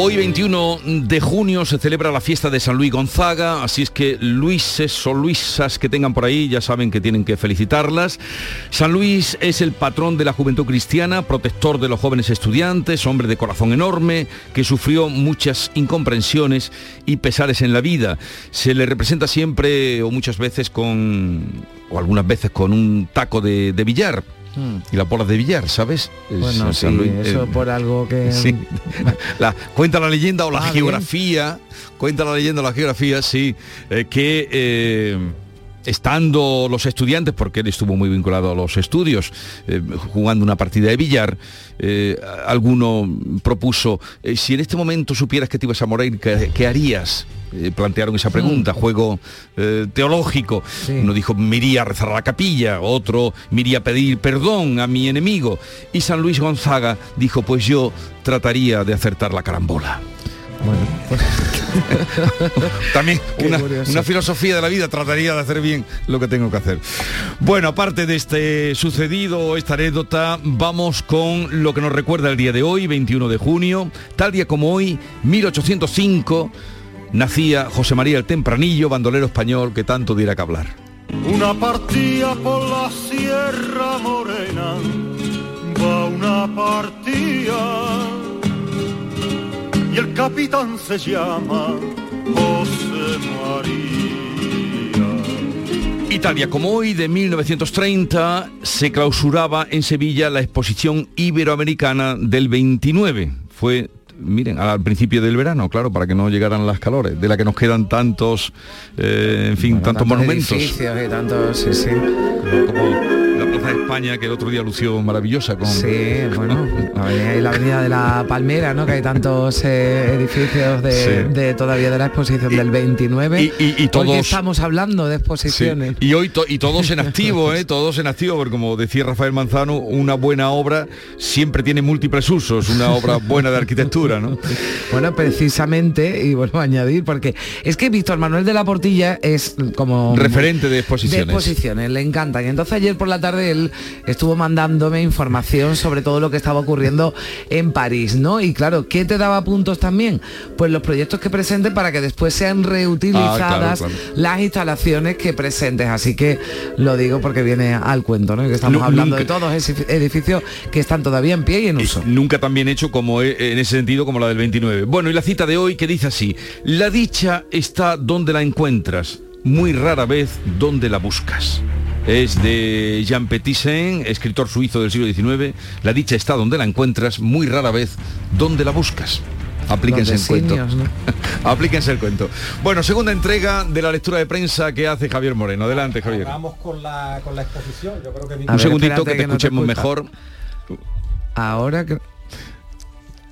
Hoy 21 de junio se celebra la fiesta de San Luis Gonzaga, así es que Luises o Luisas que tengan por ahí ya saben que tienen que felicitarlas. San Luis es el patrón de la juventud cristiana, protector de los jóvenes estudiantes, hombre de corazón enorme, que sufrió muchas incomprensiones y pesares en la vida. Se le representa siempre o muchas veces con, o algunas veces con un taco de, de billar. Y la bola de billar, ¿sabes? Es Bueno, sí, Luis, eso eh, por algo que... [LAUGHS] Sí. [LAUGHS] La- cuenta la leyenda o la Ah, bien. geografía, cuenta la leyenda o la geografía, sí, eh, que eh, estando los estudiantes, porque él estuvo muy vinculado a los estudios, eh, jugando una partida de billar, eh, alguno propuso, eh, si en este momento supieras que te ibas a morir, ¿qué, qué harías? Plantearon esa pregunta, juego eh, teológico. Uno dijo, me iría a rezar a la capilla, otro, me iría a pedir perdón a mi enemigo. Y San Luis Gonzaga dijo, pues yo trataría de acertar la carambola. [LAUGHS] También una, una filosofía de la vida trataría de hacer bien lo que tengo que hacer. Bueno, aparte de este sucedido, esta anécdota, vamos con lo que nos recuerda el día de hoy, 21 de junio, tal día como hoy, 1805, nacía José María el Tempranillo, bandolero español que tanto diera que hablar. Una partida por la Sierra Morena, va una partida. Y el capitán se llama José María. Italia, como hoy de 1930, se clausuraba en Sevilla la exposición iberoamericana del 29. Fue miren, al principio del verano, claro, para que no llegaran las calores, de la que nos quedan tantos, eh, en fin, tantos monumentos. edificios y tantos, sí, sí. Como la España, que el otro día lució maravillosa con... Sí, bueno, la avenida, de la Palmera, ¿no? Que hay tantos eh, edificios de, Sí. de todavía de la exposición del 29. y- todos- estamos hablando de Sí, exposiciones. Y hoy to- y todos en activo, ¿eh? [LAUGHS] todos en activo, porque como decía Rafael Manzano, una buena obra siempre tiene múltiples usos, una obra buena de arquitectura, ¿no? [LAUGHS] Bueno, precisamente, y vuelvo a añadir, porque es que Víctor Manuel de la Portilla es como... Referente de exposiciones. De exposiciones, le encantan. Y entonces ayer por la tarde él estuvo mandándome información sobre todo lo que estaba ocurriendo en París, ¿no? Y claro, ¿qué te daba puntos también? Pues los proyectos que presenten para que después sean reutilizadas Ah, claro, claro. las instalaciones que presentes. Así que lo digo porque viene al cuento, ¿no? Que estamos hablando nunca- de todos esos edificios que están todavía en pie y en uso. Nunca tan bien hecho como e- en ese sentido como la del 29. Bueno, y la cita de hoy que dice así, la dicha está donde la encuentras, muy rara vez donde la buscas. Es de Jean Petitsen, escritor suizo del siglo XIX. La dicha está donde la encuentras, muy rara vez donde la buscas. Aplíquense el cuento. ¿no? [LAUGHS] Aplíquense el cuento. Bueno, segunda entrega de la lectura de prensa que hace Javier Moreno. Adelante, Javier. Vamos con la, con la exposición. Yo creo que Un ver, segundito que te que no te escuchemos mejor. Ahora que...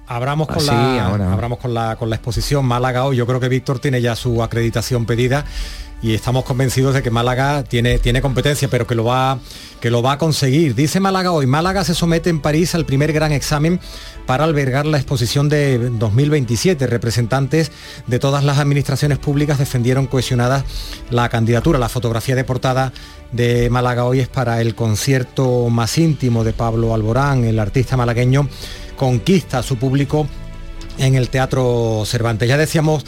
Abramos con, Ah, la, ahora. abramos con, la, con la exposición Málaga hoy. Yo creo que Víctor tiene ya su acreditación pedida y estamos convencidos de que Málaga tiene, tiene competencia, pero que lo, va, que lo va a conseguir. Dice Málaga hoy, Málaga se somete en París al primer gran examen para albergar la exposición de 2027. Representantes de todas las administraciones públicas defendieron cohesionadas la candidatura. La fotografía de portada de Málaga hoy es para el concierto más íntimo de Pablo Alborán, el artista malagueño conquista a su público en el Teatro Cervantes. Ya decíamos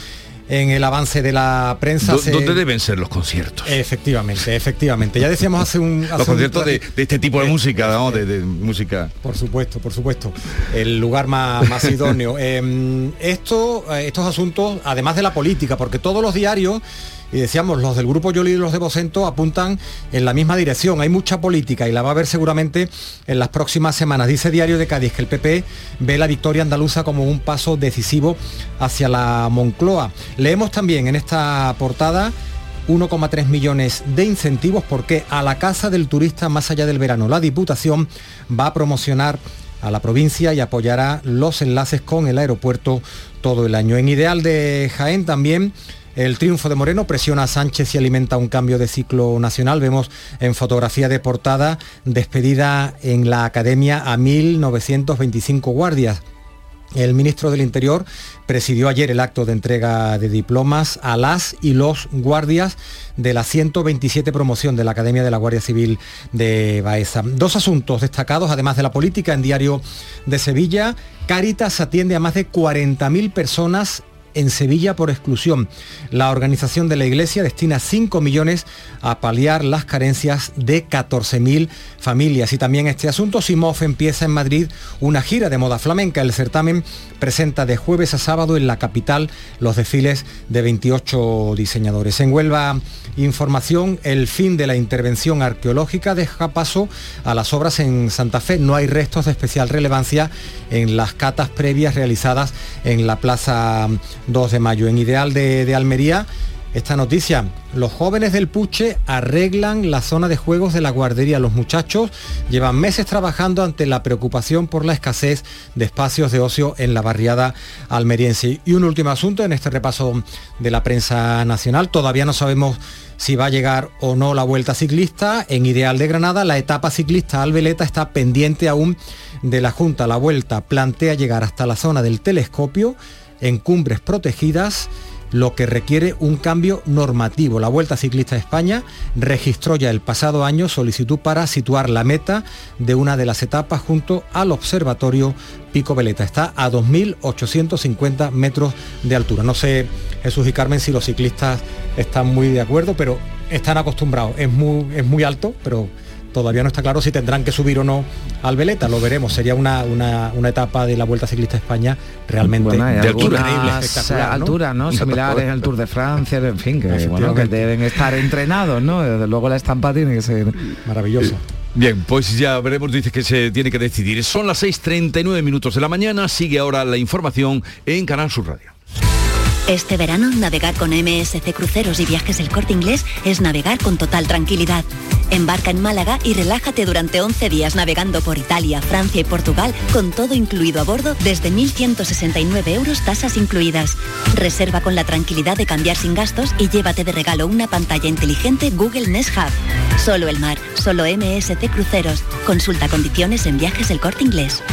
en el avance de la prensa... Se- ¿Dónde deben ser los conciertos? Efectivamente, efectivamente. Ya decíamos hace un... hace Los un conciertos de, este tipo de música, ¿no? de, de música. Por supuesto, por supuesto. El lugar más, más idóneo. [LAUGHS] Eh, esto, eh, estos asuntos, además de la política, porque todos los diarios, y decíamos, los del grupo Yoli y los de Vocento apuntan en la misma dirección. Hay mucha política y la va a haber seguramente en las próximas semanas. Dice Diario de Cádiz que el PP ve la victoria andaluza como un paso decisivo hacia la Moncloa. Leemos también en esta portada 1,3 millones de incentivos porque a la casa del turista más allá del verano la Diputación va a promocionar a la provincia y apoyará los enlaces con el aeropuerto todo el año. En Ideal de Jaén también el triunfo de Moreno presiona a Sánchez y alimenta un cambio de ciclo nacional. Vemos en fotografía de portada despedida en la academia a 1925 guardias. El ministro del Interior presidió ayer el acto de entrega de diplomas a las y los guardias de la 127 promoción de la Academia de la Guardia Civil de Baeza. Dos asuntos destacados, además de la política, en Diario de Sevilla. Cáritas atiende a más de 40.000 personas en Sevilla por exclusión. La organización de la Iglesia destina 5 millones a paliar las carencias de 14.000 familias. Y también este asunto, Simov empieza en Madrid una gira de moda flamenca. El certamen presenta de jueves a sábado en la capital los desfiles de 28 diseñadores. En Huelva Información, el fin de la intervención arqueológica deja paso a las obras en Santa Fe. No hay restos de especial relevancia en las catas previas realizadas en la Plaza 2 de Mayo. En Ideal de, de Almería, esta noticia. Los jóvenes del Puche arreglan la zona de juegos de la guardería. Los muchachos llevan meses trabajando ante la preocupación por la escasez de espacios de ocio en la barriada almeriense. Y un último asunto en este repaso de la prensa nacional. Todavía no sabemos si va a llegar o no la vuelta ciclista. En Ideal de Granada, la etapa ciclista Albeleta está pendiente aún de la Junta. La vuelta plantea llegar hasta la zona del telescopio en cumbres protegidas lo que requiere un cambio normativo. La Vuelta Ciclista de España registró ya el pasado año solicitud para situar la meta de una de las etapas junto al Observatorio Pico Veleta. Está a 2.850 metros de altura. No sé, Jesús y Carmen, si los ciclistas están muy de acuerdo, pero están acostumbrados. Es muy, es muy alto, pero todavía no está claro si tendrán que subir o no al Veleta, lo veremos. Sería una, una, una etapa de la Vuelta Ciclista a España realmente Bueno, de altura increíble, espectacular. ¿no? alturas, ¿no? Similares al Tour de Francia, en fin, que, bueno, que Efectivamente. deben estar entrenados, ¿no? Desde luego la estampa tiene que ser maravillosa. Bien, pues ya veremos, dice que se tiene que decidir. Son las 6.39 minutos de la mañana, sigue ahora la información en Canal Sur Radio. Este verano, navegar con MSC Cruceros y Viajes El Corte Inglés es navegar con total tranquilidad. Embarca en Málaga y relájate durante 11 días navegando por Italia, Francia y Portugal con todo incluido a bordo desde 1.169 euros tasas incluidas. Reserva con la tranquilidad de cambiar sin gastos y llévate de regalo una pantalla inteligente Google Nest Hub. Solo el mar, solo MSC Cruceros. Consulta condiciones en Viajes El Corte Inglés.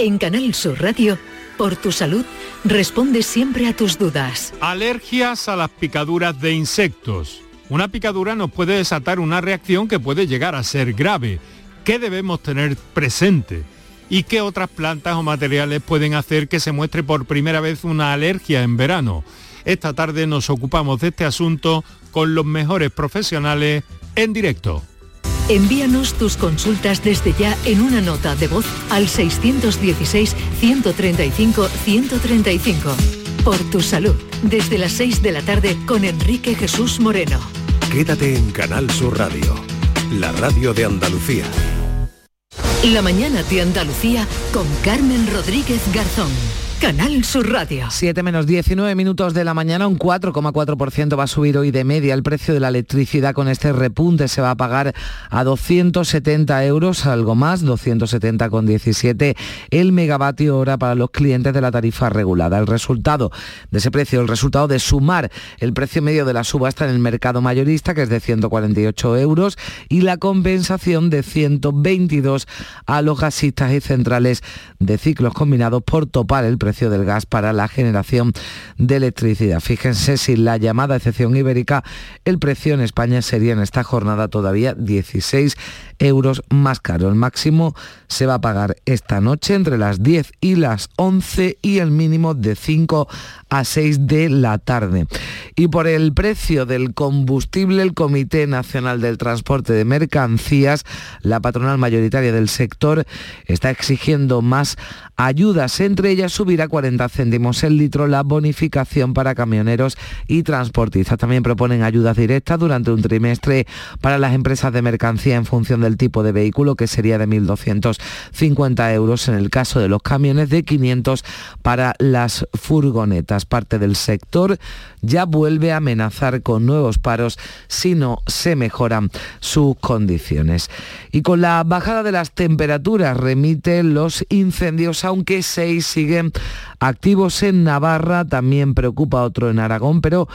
En Canal Sur Radio, por tu salud, responde siempre a tus dudas. Alergias a las picaduras de insectos. Una picadura nos puede desatar una reacción que puede llegar a ser grave. ¿Qué debemos tener presente? ¿Y qué otras plantas o materiales pueden hacer que se muestre por primera vez una alergia en verano? Esta tarde nos ocupamos de este asunto con los mejores profesionales en directo. Envíanos tus consultas desde ya en una nota de voz al 616-135-135. Por tu salud, desde las 6 de la tarde con Enrique Jesús Moreno. Quédate en Canal Sur Radio, la radio de Andalucía. La mañana de Andalucía con Carmen Rodríguez Garzón. Canal Sur Radio. 7 menos 19 minutos de la mañana, un 4,4% va a subir hoy de media el precio de la electricidad con este repunte. Se va a pagar a 270 euros, algo más, 270,17 el megavatio hora para los clientes de la tarifa regulada. El resultado de ese precio, el resultado de sumar el precio medio de la subasta en el mercado mayorista, que es de 148 euros, y la compensación de 122 a los gasistas y centrales de ciclos combinados por topar el precio del gas para la generación de electricidad. Fíjense si la llamada excepción ibérica, el precio en España sería en esta jornada todavía 16 euros más caro. El máximo se va a pagar esta noche entre las 10 y las 11 y el mínimo de 5 a 6 de la tarde. Y por el precio del combustible, el Comité Nacional del Transporte de Mercancías, la patronal mayoritaria del sector, está exigiendo más ayudas, entre ellas subir a 40 céntimos el litro la bonificación para camioneros y transportistas. También proponen ayudas directas durante un trimestre para las empresas de mercancía en función del tipo de vehículo, que sería de 1.250 euros en el caso de los camiones, de 500 para las furgonetas. Parte del sector ya vuelve a amenazar con nuevos paros si no se mejoran sus condiciones. Y con la bajada de las temperaturas remiten los incendios, aunque seis siguen activos en Navarra, también preocupa otro en Aragón, pero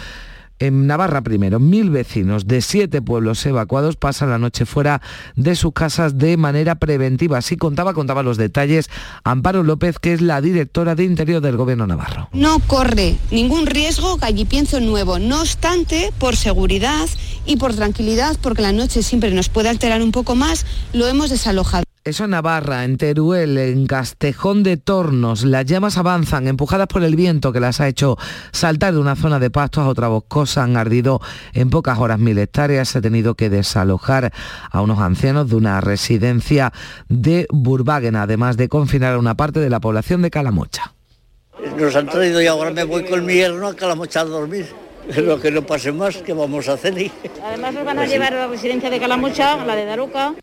en Navarra primero, mil vecinos de siete pueblos evacuados pasan la noche fuera de sus casas de manera preventiva. Así contaba, contaba los detalles Amparo López, que es la directora de Interior del Gobierno Navarro. No corre ningún riesgo gallipienzo nuevo. No obstante, por seguridad y por tranquilidad, porque la noche siempre nos puede alterar un poco más, lo hemos desalojado. Eso en Navarra, en Teruel, en Castejón de Tornos. Las llamas avanzan, empujadas por el viento que las ha hecho saltar de una zona de pastos a otra boscosa. Han ardido en pocas horas mil hectáreas. Se ha tenido que desalojar a unos ancianos de una residencia de Burbagen, además de confinar a una parte de la población de Calamocha. Nos han traído y ahora me voy con mi yerno a Calamocha a dormir. [LAUGHS] Lo que no pase más, ¿qué vamos a hacer? Además nos van a llevar a la residencia de Calamocha, la de Daruca.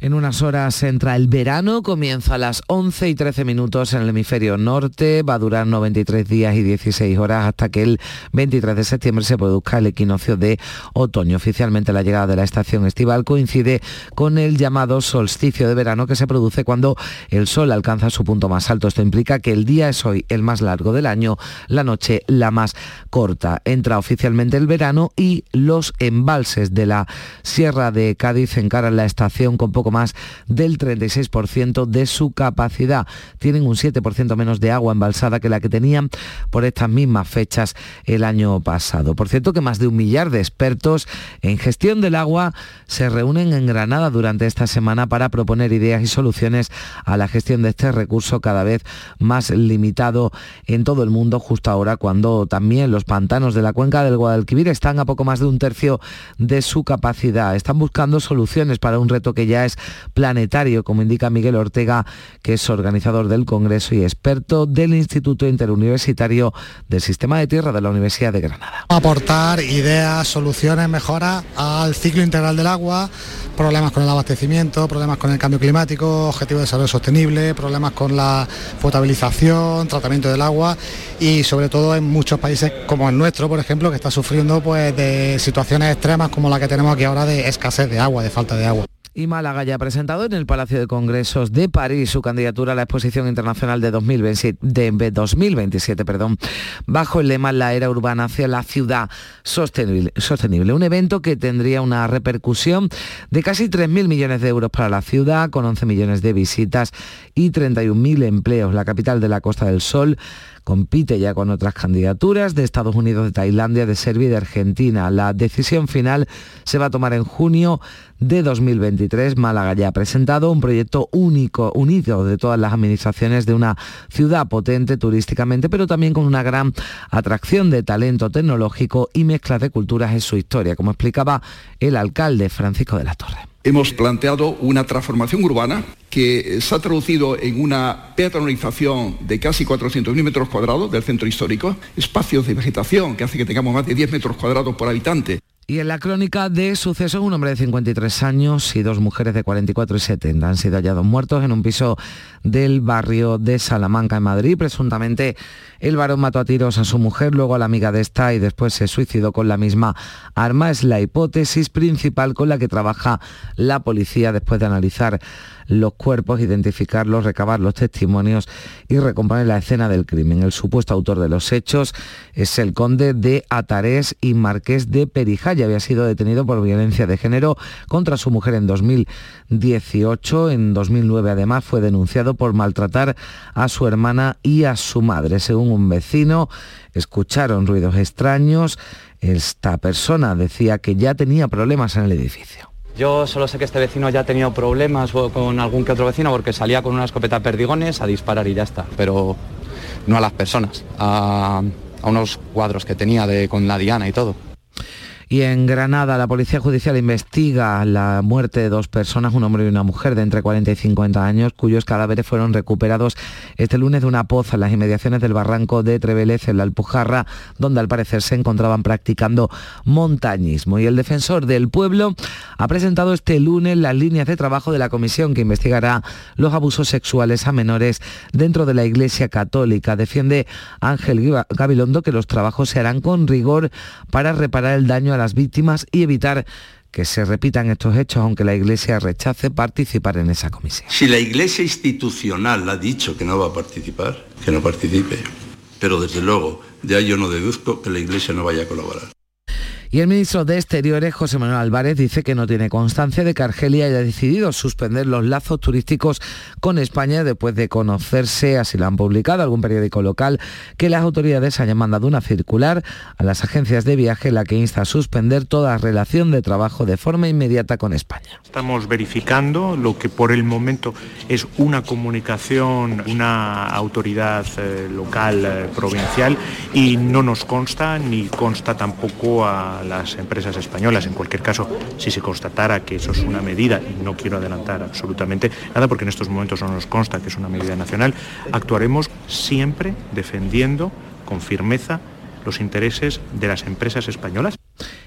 En unas horas entra el verano, comienza a las 11 y 13 minutos en el hemisferio norte, va a durar 93 días y 16 horas hasta que el 23 de septiembre se produzca el equinoccio de otoño. Oficialmente la llegada de la estación estival coincide con el llamado solsticio de verano que se produce cuando el sol alcanza su punto más alto. Esto implica que el día es hoy el más largo del año, la noche la más corta. Entra oficialmente el verano y los embalses de la Sierra de Cádiz encaran la estación con poco más del 36% de su capacidad. Tienen un 7% menos de agua embalsada que la que tenían por estas mismas fechas el año pasado. Por cierto que más de un millar de expertos en gestión del agua se reúnen en Granada durante esta semana para proponer ideas y soluciones a la gestión de este recurso cada vez más limitado en todo el mundo justo ahora cuando también los pantanos de la cuenca del Guadalquivir están a poco más de un tercio de su capacidad. Están buscando soluciones para un reto que ya es planetario, como indica Miguel Ortega, que es organizador del Congreso y experto del Instituto Interuniversitario del Sistema de Tierra de la Universidad de Granada. Aportar ideas, soluciones, mejoras al ciclo integral del agua, problemas con el abastecimiento, problemas con el cambio climático, objetivos de desarrollo sostenible, problemas con la potabilización, tratamiento del agua y sobre todo en muchos países como el nuestro, por ejemplo, que está sufriendo pues de situaciones extremas como la que tenemos aquí ahora de escasez de agua, de falta de agua. Y Málaga ya ha presentado en el Palacio de Congresos de París su candidatura a la Exposición Internacional de 2027, de 2027 perdón, bajo el lema La era urbana hacia la ciudad sostenible, sostenible. Un evento que tendría una repercusión de casi 3.000 millones de euros para la ciudad, con 11 millones de visitas y 31.000 empleos. La capital de la Costa del Sol compite ya con otras candidaturas de Estados Unidos, de Tailandia, de Serbia y de Argentina. La decisión final se va a tomar en junio de 2023. Málaga ya ha presentado un proyecto único, unido de todas las administraciones de una ciudad potente turísticamente, pero también con una gran atracción de talento tecnológico y mezclas de culturas en su historia, como explicaba el alcalde Francisco de la Torre. Hemos planteado una transformación urbana que se ha traducido en una peatonalización de casi 400.000 metros cuadrados del centro histórico, espacios de vegetación que hace que tengamos más de 10 metros cuadrados por habitante. Y en la crónica de sucesos, un hombre de 53 años y dos mujeres de 44 y 70 han sido hallados muertos en un piso del barrio de Salamanca, en Madrid. Presuntamente el varón mató a tiros a su mujer, luego a la amiga de esta y después se suicidó con la misma arma. Es la hipótesis principal con la que trabaja la policía después de analizar los cuerpos, identificarlos, recabar los testimonios y recomponer la escena del crimen. El supuesto autor de los hechos es el conde de Atarés y Marqués de Perijaya. Había sido detenido por violencia de género contra su mujer en 2018. En 2009 además fue denunciado por maltratar a su hermana y a su madre. Según un vecino, escucharon ruidos extraños. Esta persona decía que ya tenía problemas en el edificio. Yo solo sé que este vecino ya ha tenido problemas con algún que otro vecino porque salía con una escopeta perdigones a disparar y ya está, pero no a las personas, a, a unos cuadros que tenía de, con la diana y todo. Y en Granada la Policía Judicial investiga la muerte de dos personas, un hombre y una mujer de entre 40 y 50 años, cuyos cadáveres fueron recuperados este lunes de una poza en las inmediaciones del barranco de Trevelez, en la Alpujarra, donde al parecer se encontraban practicando montañismo. Y el defensor del pueblo ha presentado este lunes las líneas de trabajo de la comisión que investigará los abusos sexuales a menores dentro de la Iglesia Católica. Defiende Ángel Gabilondo que los trabajos se harán con rigor para reparar el daño a las víctimas y evitar que se repitan estos hechos, aunque la Iglesia rechace participar en esa comisión. Si la Iglesia institucional ha dicho que no va a participar, que no participe. Pero desde luego, ya yo no deduzco que la Iglesia no vaya a colaborar. Y el ministro de Exteriores, José Manuel Álvarez, dice que no tiene constancia de que Argelia haya decidido suspender los lazos turísticos con España después de conocerse, así lo han publicado algún periódico local, que las autoridades hayan mandado una circular a las agencias de viaje la que insta a suspender toda relación de trabajo de forma inmediata con España. Estamos verificando lo que por el momento es una comunicación, una autoridad eh, local, eh, provincial, y no nos consta ni consta tampoco a las empresas españolas. En cualquier caso, si se constatara que eso es una medida, y no quiero adelantar absolutamente nada porque en estos momentos no nos consta que es una medida nacional, actuaremos siempre defendiendo con firmeza los intereses de las empresas españolas.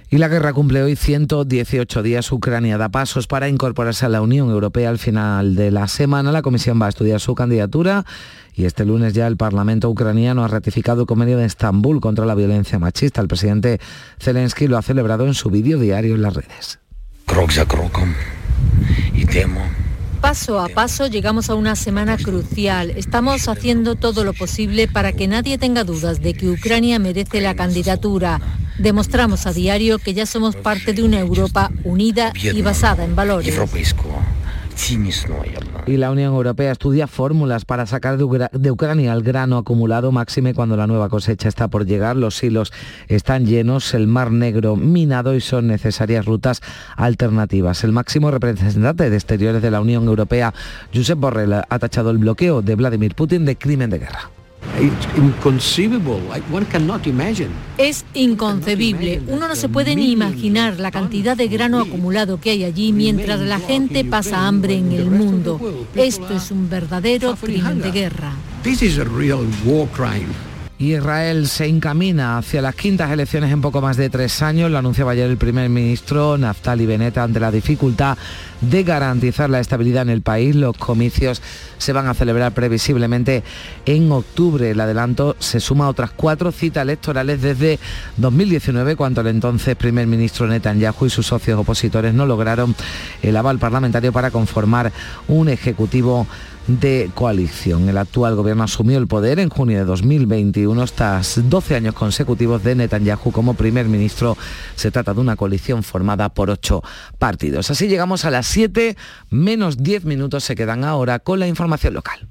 Y la guerra cumple hoy 118 días. Ucrania da pasos para incorporarse a la Unión Europea al final de la semana. La Comisión va a estudiar su candidatura y este lunes ya el Parlamento ucraniano ha ratificado el convenio de Estambul contra la violencia machista. El presidente Zelensky lo ha celebrado en su vídeo diario en las redes. Paso a paso llegamos a una semana crucial. Estamos haciendo todo lo posible para que nadie tenga dudas de que Ucrania merece la candidatura. Demostramos a diario que ya somos parte de una Europa unida y basada en valores. Y la Unión Europea estudia fórmulas para sacar de, Ucrania el grano acumulado máxime cuando la nueva cosecha está por llegar. Los hilos están llenos, el Mar Negro minado y son necesarias rutas alternativas. El máximo representante de exteriores de la Unión Europea, Josep Borrell, ha tachado el bloqueo de Vladimir Putin de crimen de guerra. Es inconcebible. Uno no se puede ni imaginar la cantidad de grano acumulado que hay allí mientras la gente pasa hambre en el mundo. Esto es un verdadero crimen de guerra. Israel se encamina hacia las quintas elecciones en poco más de tres años. Lo anunciaba ayer el primer ministro Naftali Bennett ante la dificultad de garantizar la estabilidad en el país. Los comicios se van a celebrar previsiblemente en octubre. El adelanto se suma a otras cuatro citas electorales desde 2019, cuando el entonces primer ministro Netanyahu y sus socios opositores no lograron el aval parlamentario para conformar un ejecutivo de coalición. El actual gobierno asumió el poder en junio de 2021 tras 12 años consecutivos de Netanyahu como primer ministro. Se trata de una coalición formada por ocho partidos. Así llegamos a las 7 menos 10 minutos se quedan ahora con la información local.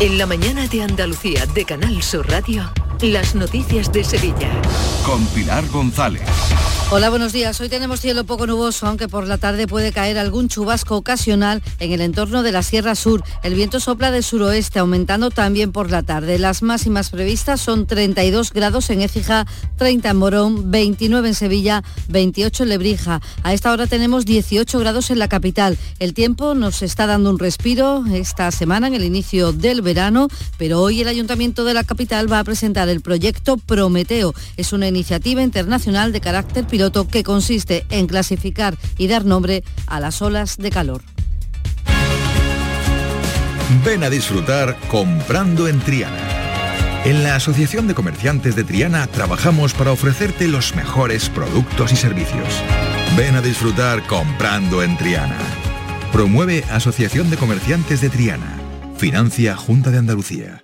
En la mañana de Andalucía de Canal Sur Radio, las noticias de Sevilla. Con Pilar González. Hola, buenos días. Hoy tenemos cielo poco nuboso, aunque por la tarde puede caer algún chubasco ocasional en el entorno de la Sierra Sur. El viento sopla de suroeste, aumentando también por la tarde. Las máximas previstas son 32 grados en Écija, 30 en Morón, 29 en Sevilla, 28 en Lebrija. A esta hora tenemos 18 grados en la capital. El tiempo nos está dando un respiro esta semana en el inicio del verano, pero hoy el Ayuntamiento de la capital va a presentar el proyecto Prometeo. Es una iniciativa internacional de carácter piloto que consiste en clasificar y dar nombre a las olas de calor. Ven a disfrutar comprando en Triana. En la Asociación de Comerciantes de Triana trabajamos para ofrecerte los mejores productos y servicios. Ven a disfrutar comprando en Triana. Promueve Asociación de Comerciantes de Triana. Financia Junta de Andalucía.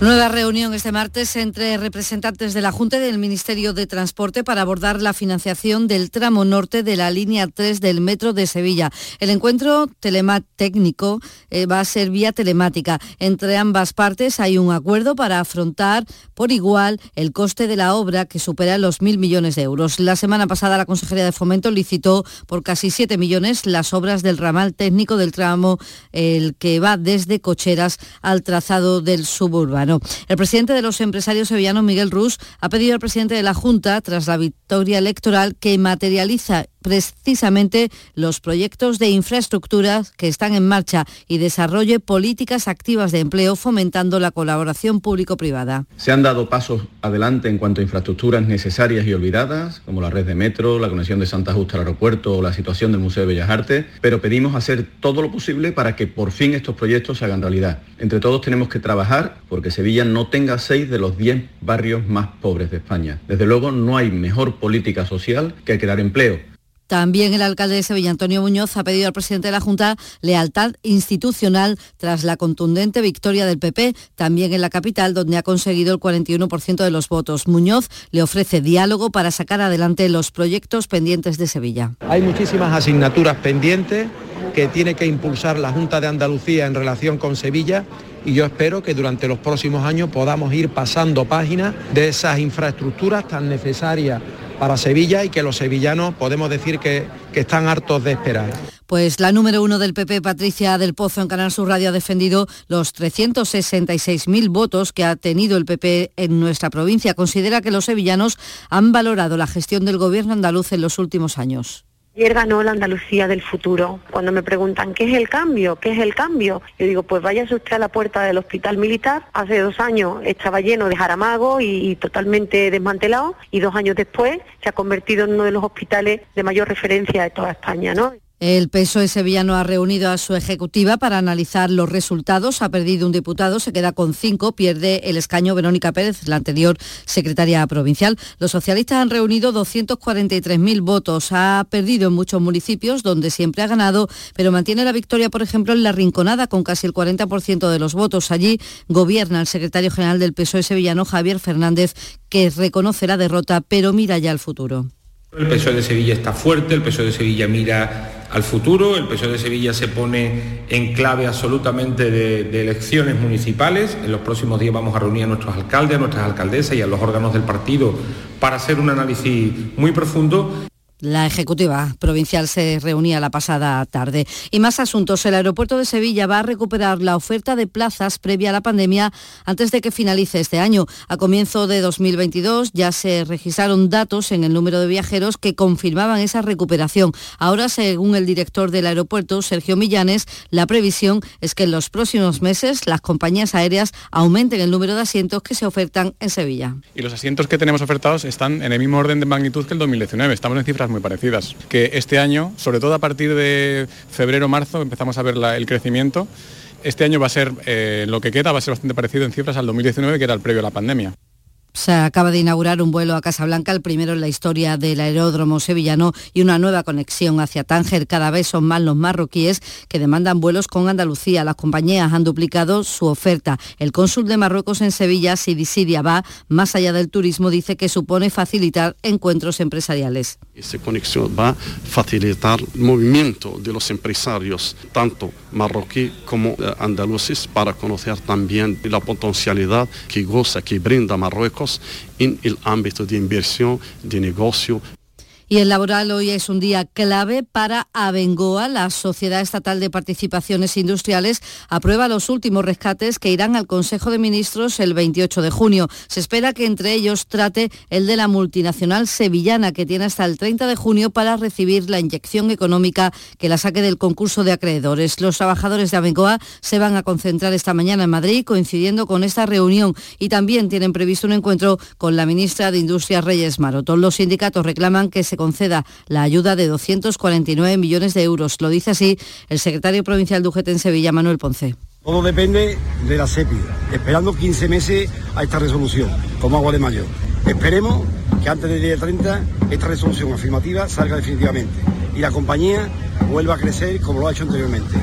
Nueva reunión este martes entre representantes de la Junta y del Ministerio de Transporte para abordar la financiación del tramo norte de la línea 3 del Metro de Sevilla. El encuentro técnico eh, va a ser vía telemática. Entre ambas partes hay un acuerdo para afrontar por igual el coste de la obra que supera los mil millones de euros. La semana pasada la Consejería de Fomento licitó por casi 7 millones las obras del ramal técnico del tramo el que va desde Cocheras al trazado del suburbano. El presidente de los empresarios sevillanos, Miguel Rus, ha pedido al presidente de la Junta, tras la victoria electoral, que materializa precisamente los proyectos de infraestructuras que están en marcha y desarrolle políticas activas de empleo fomentando la colaboración público-privada. Se han dado pasos adelante en cuanto a infraestructuras necesarias y olvidadas, como la red de metro, la conexión de Santa Justa al aeropuerto o la situación del Museo de Bellas Artes, pero pedimos hacer todo lo posible para que por fin estos proyectos se hagan realidad. Entre todos tenemos que trabajar porque Sevilla no tenga seis de los diez barrios más pobres de España. Desde luego no hay mejor política social que crear empleo. También el alcalde de Sevilla, Antonio Muñoz, ha pedido al presidente de la Junta lealtad institucional tras la contundente victoria del PP, también en la capital, donde ha conseguido el 41% de los votos. Muñoz le ofrece diálogo para sacar adelante los proyectos pendientes de Sevilla. Hay muchísimas asignaturas pendientes que tiene que impulsar la Junta de Andalucía en relación con Sevilla y yo espero que durante los próximos años podamos ir pasando páginas de esas infraestructuras tan necesarias para Sevilla y que los sevillanos podemos decir que, que están hartos de esperar. Pues la número uno del PP, Patricia del Pozo, en Canal Sur Radio, ha defendido los 366.000 votos que ha tenido el PP en nuestra provincia. Considera que los sevillanos han valorado la gestión del gobierno andaluz en los últimos años Ayer ganó la Andalucía del futuro. Cuando me preguntan qué es el cambio, qué es el cambio, yo digo, pues váyase usted a la puerta del hospital militar. Hace dos años estaba lleno de jaramagos y, y totalmente desmantelado y dos años después se ha convertido en uno de los hospitales de mayor referencia de toda España, ¿no? El PSOE sevillano ha reunido a su ejecutiva para analizar los resultados. Ha perdido un diputado, se queda con cinco, pierde el escaño Verónica Pérez, la anterior secretaria provincial. Los socialistas han reunido 243.000 votos. Ha perdido en muchos municipios donde siempre ha ganado, pero mantiene la victoria, por ejemplo, en La Rinconada con casi el 40% de los votos. Allí gobierna el secretario general del PSOE sevillano, Javier Fernández, que reconoce la derrota, pero mira ya al futuro. El PSOE de Sevilla está fuerte, el PSOE de Sevilla mira al futuro. El PSOE de Sevilla se pone en clave absolutamente de, de, elecciones municipales. En los próximos días vamos a reunir a nuestros alcaldes, a nuestras alcaldesas y a los órganos del partido para hacer un análisis muy profundo. La Ejecutiva Provincial se reunía la pasada tarde. Y más asuntos. El aeropuerto de Sevilla va a recuperar la oferta de plazas previa a la pandemia antes de que finalice este año. A comienzo de 2022 ya se registraron datos en el número de viajeros que confirmaban esa recuperación. Ahora, según el director del aeropuerto, Sergio Millanes, la previsión es que en los próximos meses las compañías aéreas aumenten el número de asientos que se ofertan en Sevilla. Y los asientos que tenemos ofertados están en el mismo orden de magnitud que el 2019. Estamos en cifras muy parecidas. Que este año, sobre todo a partir de febrero-marzo, empezamos a ver el crecimiento. Este año va a ser, eh, lo que queda va a ser bastante parecido en cifras al 2019, que era el previo a la pandemia. Se acaba de inaugurar un vuelo a Casablanca, el primero en la historia del aeródromo sevillano y una nueva conexión hacia Tánger. Cada vez son más los marroquíes que demandan vuelos con Andalucía. Las compañías han duplicado su oferta. El cónsul de Marruecos en Sevilla, Sidi Sidia va más allá del turismo, dice que supone facilitar encuentros empresariales. Esta conexión va a facilitar el movimiento de los empresarios, tanto marroquí como eh, andaluces, para conocer también la potencialidad que goza, que brinda Marruecos en el ámbito de inversión, de negocio. Y el laboral hoy es un día clave para Abengoa. La Sociedad Estatal de Participaciones Industriales aprueba los últimos rescates que irán al Consejo de Ministros el 28 de junio. Se espera que entre ellos trate el de la multinacional sevillana, que tiene hasta el 30 de junio para recibir la inyección económica que la saque del concurso de acreedores. Los trabajadores de Abengoa se van a concentrar esta mañana en Madrid, coincidiendo con esta reunión, y también tienen previsto un encuentro con la ministra de Industria, Reyes Maroto. Los sindicatos reclaman que se conceda la ayuda de 249 millones de euros. Lo dice así el secretario provincial de UGT en Sevilla, Manuel Ponce. Todo depende de la SEPI, esperando 15 meses a esta resolución, como agua de mayo. Esperemos que antes del día 30 esta resolución afirmativa salga definitivamente y la compañía vuelva a crecer como lo ha hecho anteriormente.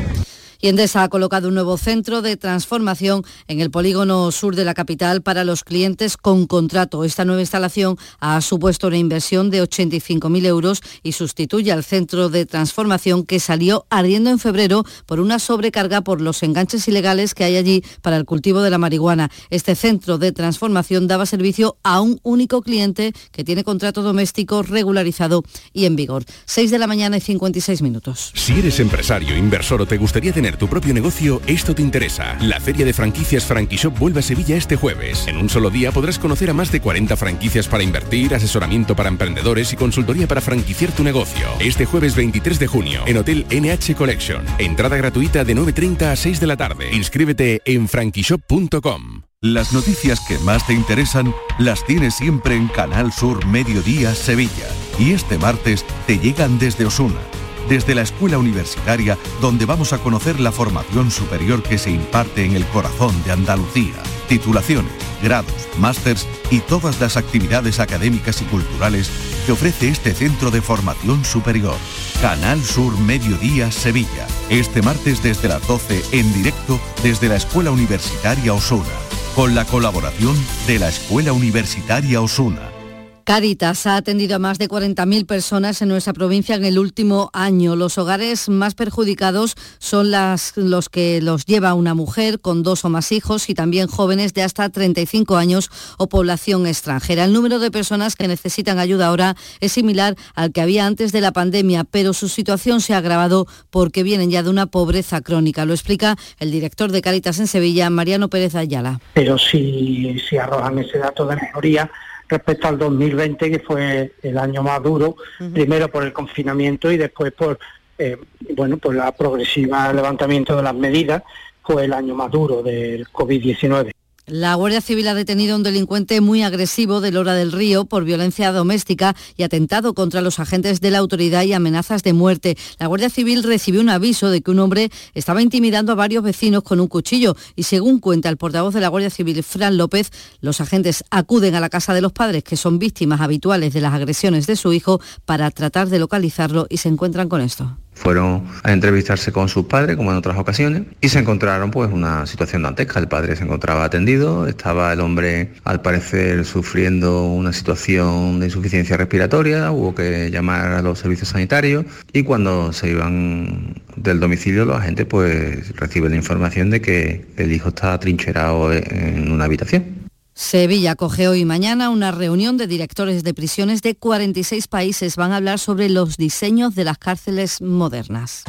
Y Endesa ha colocado un nuevo centro de transformación en el polígono sur de la capital para los clientes con contrato. Esta nueva instalación ha supuesto una inversión de 85.000 euros y sustituye al centro de transformación que salió ardiendo en febrero por una sobrecarga por los enganches ilegales que hay allí para el cultivo de la marihuana. Este centro de transformación daba servicio a un único cliente que tiene contrato doméstico regularizado y en vigor. 6 de la mañana y 56 minutos. Si eres empresario, inversor o te gustaría tener tu propio negocio, esto te interesa. La Feria de Franquicias Franquishop vuelve a Sevilla este jueves. En un solo día podrás conocer a más de 40 franquicias para invertir, asesoramiento para emprendedores y consultoría para franquiciar tu negocio. Este jueves 23 de junio, en Hotel NH Collection. Entrada gratuita de 9.30 a 6 de la tarde. Inscríbete en franquishop.com. Las noticias que más te interesan las tienes siempre en Canal Sur Mediodía Sevilla. Y este martes te llegan desde Osuna desde la Escuela Universitaria, donde vamos a conocer la formación superior que se imparte en el corazón de Andalucía. Titulaciones, grados, másters y todas las actividades académicas y culturales que ofrece este centro de formación superior. Canal Sur Mediodía Sevilla. Este martes desde las 12 en directo desde la Escuela Universitaria Osuna. Con la colaboración de la Escuela Universitaria Osuna. Caritas ha atendido a más de 40.000 personas en nuestra provincia en el último año. Los hogares más perjudicados son los que los lleva una mujer con dos o más hijos y también jóvenes de hasta 35 años o población extranjera. El número de personas que necesitan ayuda ahora es similar al que había antes de la pandemia, pero su situación se ha agravado porque vienen ya de una pobreza crónica. Lo explica el director de Caritas en Sevilla, Mariano Pérez Ayala. Pero si, si arrojan ese dato de mejoría, respecto al 2020, que fue el año más duro, primero por el confinamiento y después por eh, bueno, por la progresiva levantamiento de las medidas, fue el año más duro del COVID-19. La Guardia Civil ha detenido a un delincuente muy agresivo de Lora del Río por violencia doméstica y atentado contra los agentes de la autoridad y amenazas de muerte. La Guardia Civil recibió un aviso de que un hombre estaba intimidando a varios vecinos con un cuchillo y según cuenta el portavoz de la Guardia Civil, Fran López, los agentes acuden a la casa de los padres que son víctimas habituales de las agresiones de su hijo para tratar de localizarlo y se encuentran con esto. Fueron a entrevistarse con sus padres, como en otras ocasiones, y se encontraron pues una situación dantesca. El padre se encontraba atendido, estaba el hombre al parecer sufriendo una situación de insuficiencia respiratoria, hubo que llamar a los servicios sanitarios y cuando se iban del domicilio los agentes pues reciben la información de que el hijo está trincherado en una habitación. Sevilla acoge hoy mañana una reunión de directores de prisiones de 46 países. Van a hablar sobre los diseños de las cárceles modernas.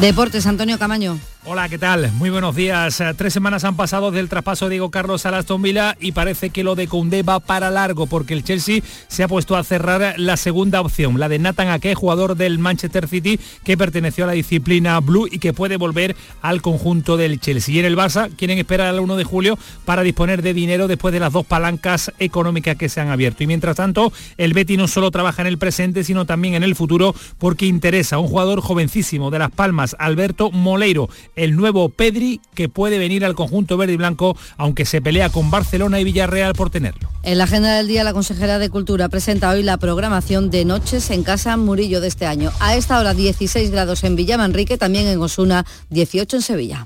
Deportes, Antonio Camaño. Hola, ¿qué tal? Muy buenos días. Eh, tres semanas han pasado del traspaso de Diego Carlos a Aston Villa y parece que lo de Koundé va para largo porque el Chelsea se ha puesto a cerrar la segunda opción, la de Nathan Ake, jugador del Manchester City que perteneció a la disciplina Blue y que puede volver al conjunto del Chelsea. Y en el Barça quieren esperar al 1 de julio para disponer de dinero después de las dos palancas económicas que se han abierto. Y mientras tanto, el Betty no solo trabaja en el presente, sino también en el futuro porque interesa a un jugador jovencísimo de Las Palmas, Alberto Moleiro el nuevo Pedri que puede venir al conjunto verde y blanco, aunque se pelea con Barcelona y Villarreal por tenerlo. En la agenda del día, la consejera de Cultura presenta hoy la programación de Noches en Casa Murillo de este año. A esta hora 16 grados en Villamanrique, también en Osuna, 18 en Sevilla.